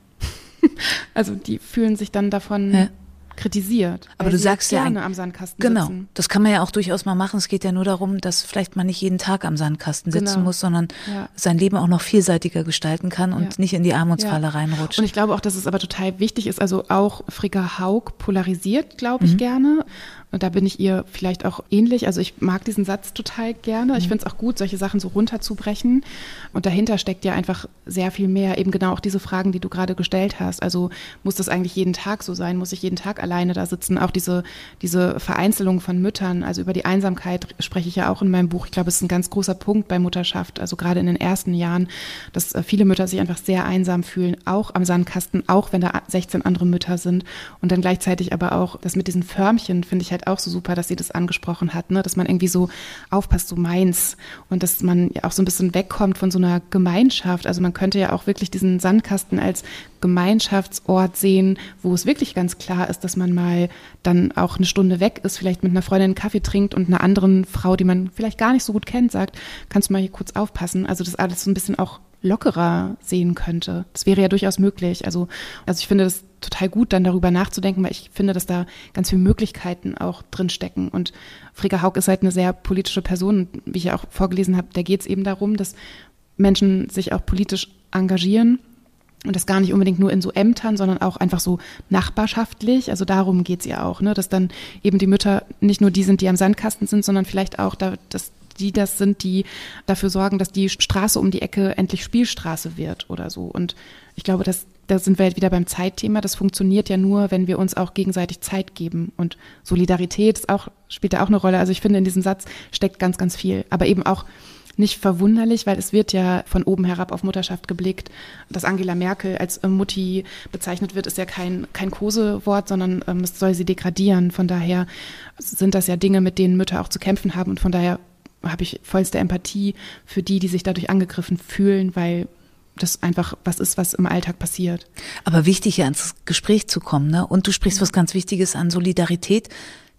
also die fühlen sich dann davon ja kritisiert. Aber du sagst ja gerne am Sandkasten genau. Sitzen. Das kann man ja auch durchaus mal machen. Es geht ja nur darum, dass vielleicht man nicht jeden Tag am Sandkasten sitzen genau. muss, sondern ja. sein Leben auch noch vielseitiger gestalten kann und ja. nicht in die Armutsfalle ja. reinrutscht. Und ich glaube auch, dass es aber total wichtig ist. Also auch Frigga Haug polarisiert, glaube ich, mhm. gerne. Und da bin ich ihr vielleicht auch ähnlich. Also ich mag diesen Satz total gerne. Ich mhm. finde es auch gut, solche Sachen so runterzubrechen. Und dahinter steckt ja einfach sehr viel mehr. Eben genau auch diese Fragen, die du gerade gestellt hast. Also muss das eigentlich jeden Tag so sein? Muss ich jeden Tag alleine da sitzen? Auch diese, diese Vereinzelung von Müttern. Also über die Einsamkeit spreche ich ja auch in meinem Buch. Ich glaube, es ist ein ganz großer Punkt bei Mutterschaft. Also gerade in den ersten Jahren, dass äh, viele Mütter sich einfach sehr einsam fühlen. Auch am Sandkasten, auch wenn da 16 andere Mütter sind. Und dann gleichzeitig aber auch das mit diesen Förmchen finde ich halt halt auch so super, dass sie das angesprochen hat, ne? dass man irgendwie so aufpasst, so meins und dass man ja auch so ein bisschen wegkommt von so einer Gemeinschaft. Also man könnte ja auch wirklich diesen Sandkasten als Gemeinschaftsort sehen, wo es wirklich ganz klar ist, dass man mal dann auch eine Stunde weg ist, vielleicht mit einer Freundin einen Kaffee trinkt und einer anderen Frau, die man vielleicht gar nicht so gut kennt, sagt, kannst du mal hier kurz aufpassen. Also das alles so ein bisschen auch lockerer sehen könnte. Das wäre ja durchaus möglich. Also, also ich finde das total gut, dann darüber nachzudenken, weil ich finde, dass da ganz viele Möglichkeiten auch drin stecken. Und Frika Haug ist halt eine sehr politische Person. Wie ich ja auch vorgelesen habe, da geht es eben darum, dass Menschen sich auch politisch engagieren. Und das gar nicht unbedingt nur in so Ämtern, sondern auch einfach so nachbarschaftlich. Also darum geht's ja auch, ne? dass dann eben die Mütter nicht nur die sind, die am Sandkasten sind, sondern vielleicht auch, da, dass die das sind, die dafür sorgen, dass die Straße um die Ecke endlich Spielstraße wird oder so. Und ich glaube, dass da sind wir halt wieder beim Zeitthema. Das funktioniert ja nur, wenn wir uns auch gegenseitig Zeit geben. Und Solidarität ist auch, spielt da auch eine Rolle. Also ich finde, in diesem Satz steckt ganz, ganz viel. Aber eben auch nicht verwunderlich, weil es wird ja von oben herab auf Mutterschaft geblickt. Dass Angela Merkel als äh, Mutti bezeichnet wird, ist ja kein, kein Kosewort, sondern ähm, es soll sie degradieren. Von daher sind das ja Dinge, mit denen Mütter auch zu kämpfen haben. Und von daher habe ich vollste Empathie für die, die sich dadurch angegriffen fühlen, weil das einfach was ist, was im Alltag passiert. Aber wichtig, ja ans Gespräch zu kommen, ne? Und du sprichst was ganz Wichtiges an Solidarität.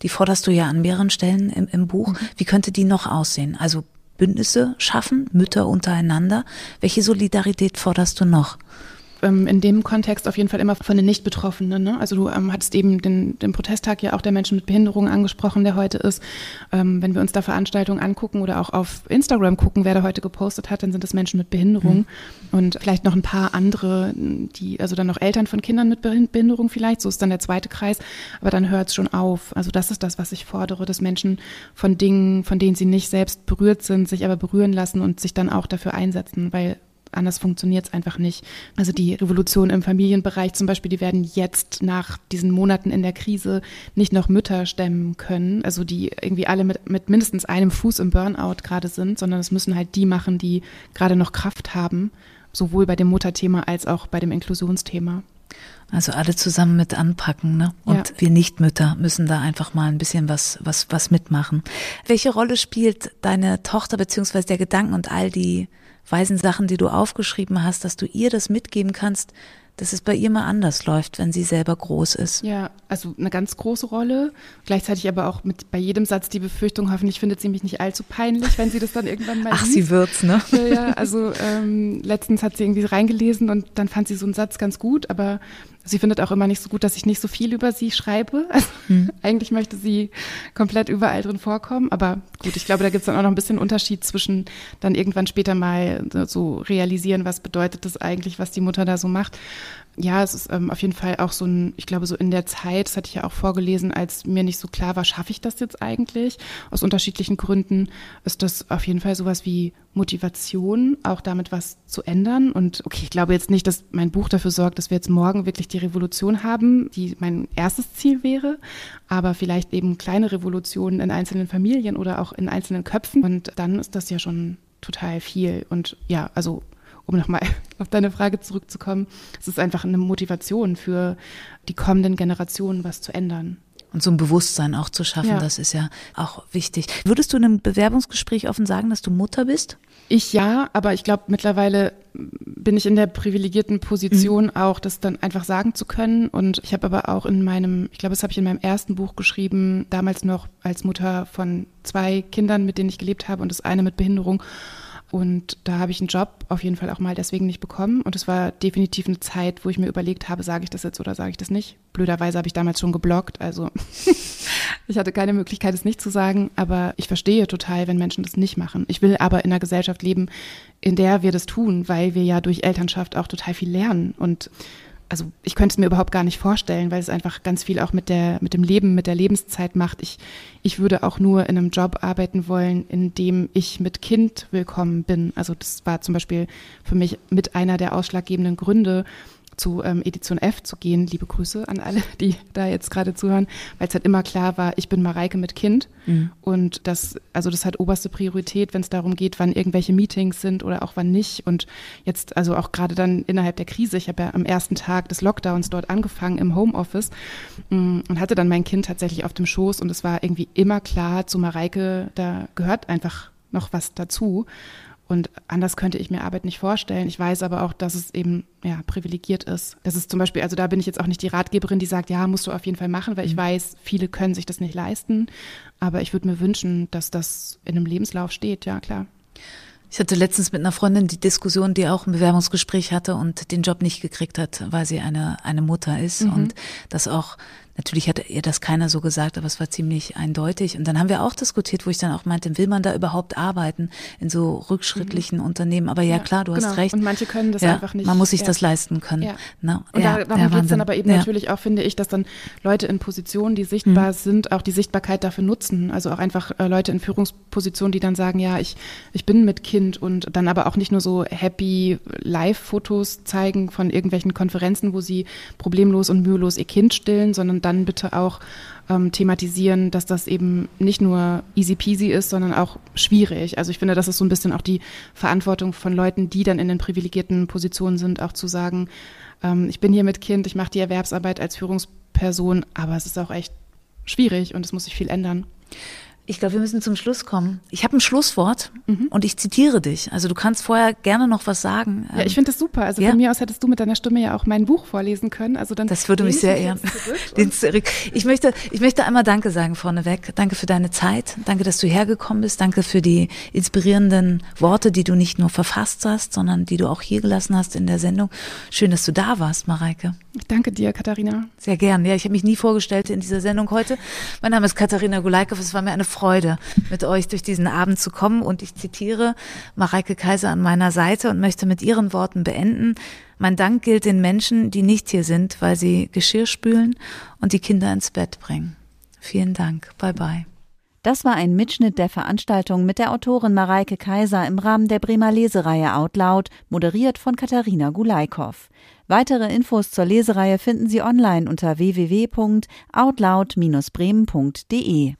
Die forderst du ja an mehreren Stellen im, im Buch. Mhm. Wie könnte die noch aussehen? Also Bündnisse schaffen, Mütter untereinander. Welche Solidarität forderst du noch? Ähm, in dem Kontext auf jeden Fall immer von den Nicht-Betroffenen. Ne? Also du ähm, hattest eben den, den Protesttag ja auch der Menschen mit Behinderungen angesprochen, der heute ist. Ähm, wenn wir uns da Veranstaltungen angucken oder auch auf Instagram gucken, wer da heute gepostet hat, dann sind es Menschen mit Behinderung mhm. und vielleicht noch ein paar andere, die, also dann noch Eltern von Kindern mit Behinderung vielleicht, so ist dann der zweite Kreis, aber dann hört es schon auf. Also das ist das, was ich fordere, dass Menschen von Dingen, von denen sie nicht selbst berührt sind, sich aber berühren lassen und sich dann auch dafür einsetzen, weil anders funktioniert es einfach nicht. Also die Revolution im Familienbereich zum Beispiel, die werden jetzt nach diesen Monaten in der Krise nicht noch Mütter stemmen können, also die irgendwie alle mit, mit mindestens einem Fuß im Burnout gerade sind, sondern es müssen halt die machen, die gerade noch Kraft haben, sowohl bei dem Mutterthema als auch bei dem Inklusionsthema. Also alle zusammen mit anpacken, ne? Und ja. wir Nichtmütter müssen da einfach mal ein bisschen was, was, was mitmachen. Welche Rolle spielt deine Tochter beziehungsweise der Gedanken und all die weisen Sachen, die du aufgeschrieben hast, dass du ihr das mitgeben kannst, dass es bei ihr mal anders läuft, wenn sie selber groß ist. Ja, also eine ganz große Rolle. Gleichzeitig aber auch mit bei jedem Satz die Befürchtung, hoffentlich findet sie mich nicht allzu peinlich, wenn sie das dann irgendwann mal Ach, liest. sie wird's, ne? Ja, ja also ähm, letztens hat sie irgendwie reingelesen und dann fand sie so einen Satz ganz gut, aber Sie findet auch immer nicht so gut, dass ich nicht so viel über sie schreibe. Also, hm. Eigentlich möchte sie komplett überall drin vorkommen. Aber gut, ich glaube, da gibt es dann auch noch ein bisschen Unterschied zwischen dann irgendwann später mal so realisieren, was bedeutet das eigentlich, was die Mutter da so macht ja, es ist ähm, auf jeden Fall auch so ein, ich glaube, so in der Zeit, das hatte ich ja auch vorgelesen, als mir nicht so klar war, schaffe ich das jetzt eigentlich? Aus unterschiedlichen Gründen ist das auf jeden Fall sowas wie Motivation, auch damit was zu ändern. Und okay, ich glaube jetzt nicht, dass mein Buch dafür sorgt, dass wir jetzt morgen wirklich die Revolution haben, die mein erstes Ziel wäre, aber vielleicht eben kleine Revolutionen in einzelnen Familien oder auch in einzelnen Köpfen. Und dann ist das ja schon total viel. Und ja, also um nochmal auf deine Frage zurückzukommen, es ist einfach eine Motivation für die kommenden Generationen, was zu ändern. Und so ein Bewusstsein auch zu schaffen, ja. das ist ja auch wichtig. Würdest du in einem Bewerbungsgespräch offen sagen, dass du Mutter bist? Ich ja, aber ich glaube, mittlerweile bin ich in der privilegierten Position, mhm. auch das dann einfach sagen zu können. Und ich habe aber auch in meinem, ich glaube, das habe ich in meinem ersten Buch geschrieben, damals noch als Mutter von zwei Kindern, mit denen ich gelebt habe und das eine mit Behinderung. Und da habe ich einen Job auf jeden Fall auch mal deswegen nicht bekommen. Und es war definitiv eine Zeit, wo ich mir überlegt habe, sage ich das jetzt oder sage ich das nicht. Blöderweise habe ich damals schon geblockt. Also ich hatte keine Möglichkeit, es nicht zu sagen. Aber ich verstehe total, wenn Menschen das nicht machen. Ich will aber in einer Gesellschaft leben, in der wir das tun, weil wir ja durch Elternschaft auch total viel lernen. Und also ich könnte es mir überhaupt gar nicht vorstellen, weil es einfach ganz viel auch mit der, mit dem Leben, mit der Lebenszeit macht. Ich, ich würde auch nur in einem Job arbeiten wollen, in dem ich mit Kind willkommen bin. Also das war zum Beispiel für mich mit einer der ausschlaggebenden Gründe, zu ähm, Edition F zu gehen. Liebe Grüße an alle, die da jetzt gerade zuhören, weil es halt immer klar war, ich bin Mareike mit Kind mhm. und das, also das hat oberste Priorität, wenn es darum geht, wann irgendwelche Meetings sind oder auch wann nicht. Und jetzt, also auch gerade dann innerhalb der Krise, ich habe ja am ersten Tag des Lockdowns dort angefangen im Homeoffice mm, und hatte dann mein Kind tatsächlich auf dem Schoß und es war irgendwie immer klar, zu Mareike, da gehört einfach noch was dazu. Und anders könnte ich mir Arbeit nicht vorstellen. Ich weiß aber auch, dass es eben ja, privilegiert ist. Das ist zum Beispiel, also da bin ich jetzt auch nicht die Ratgeberin, die sagt, ja, musst du auf jeden Fall machen, weil ich mhm. weiß, viele können sich das nicht leisten. Aber ich würde mir wünschen, dass das in einem Lebenslauf steht, ja klar. Ich hatte letztens mit einer Freundin die Diskussion, die auch ein Bewerbungsgespräch hatte und den Job nicht gekriegt hat, weil sie eine, eine Mutter ist mhm. und das auch Natürlich hat ihr das keiner so gesagt, aber es war ziemlich eindeutig. Und dann haben wir auch diskutiert, wo ich dann auch meinte, will man da überhaupt arbeiten in so rückschrittlichen mhm. Unternehmen? Aber ja, ja, klar, du genau. hast recht. Und manche können das ja, einfach nicht. Man muss sich ja. das leisten können. Ja. No, und da, darum geht es dann aber eben natürlich auch, finde ich, dass dann Leute in Positionen, die sichtbar mhm. sind, auch die Sichtbarkeit dafür nutzen. Also auch einfach äh, Leute in Führungspositionen, die dann sagen, ja, ich, ich bin mit Kind und dann aber auch nicht nur so happy Live-Fotos zeigen von irgendwelchen Konferenzen, wo sie problemlos und mühelos ihr Kind stillen, sondern dann bitte auch ähm, thematisieren, dass das eben nicht nur easy peasy ist, sondern auch schwierig. Also ich finde, das ist so ein bisschen auch die Verantwortung von Leuten, die dann in den privilegierten Positionen sind, auch zu sagen, ähm, ich bin hier mit Kind, ich mache die Erwerbsarbeit als Führungsperson, aber es ist auch echt schwierig und es muss sich viel ändern. Ich glaube, wir müssen zum Schluss kommen. Ich habe ein Schlusswort mhm. und ich zitiere dich. Also du kannst vorher gerne noch was sagen. Ja, ich finde das super. Also ja? von mir aus hättest du mit deiner Stimme ja auch mein Buch vorlesen können. Also dann das würde mich sehr ehren. Ich möchte, ich möchte einmal Danke sagen vorneweg. Danke für deine Zeit. Danke, dass du hergekommen bist. Danke für die inspirierenden Worte, die du nicht nur verfasst hast, sondern die du auch hier gelassen hast in der Sendung. Schön, dass du da warst, Mareike. Ich danke dir, Katharina. Sehr gern. Ja, ich habe mich nie vorgestellt in dieser Sendung heute. Mein Name ist Katharina Gulaikow. Es war mir eine Freude, mit euch durch diesen Abend zu kommen. Und ich zitiere Mareike Kaiser an meiner Seite und möchte mit ihren Worten beenden. Mein Dank gilt den Menschen, die nicht hier sind, weil sie Geschirr spülen und die Kinder ins Bett bringen. Vielen Dank. Bye bye. Das war ein Mitschnitt der Veranstaltung mit der Autorin Mareike Kaiser im Rahmen der Bremer Lesereihe Out Loud, moderiert von Katharina Gulaikow. Weitere Infos zur Lesereihe finden Sie online unter www.outloud-bremen.de.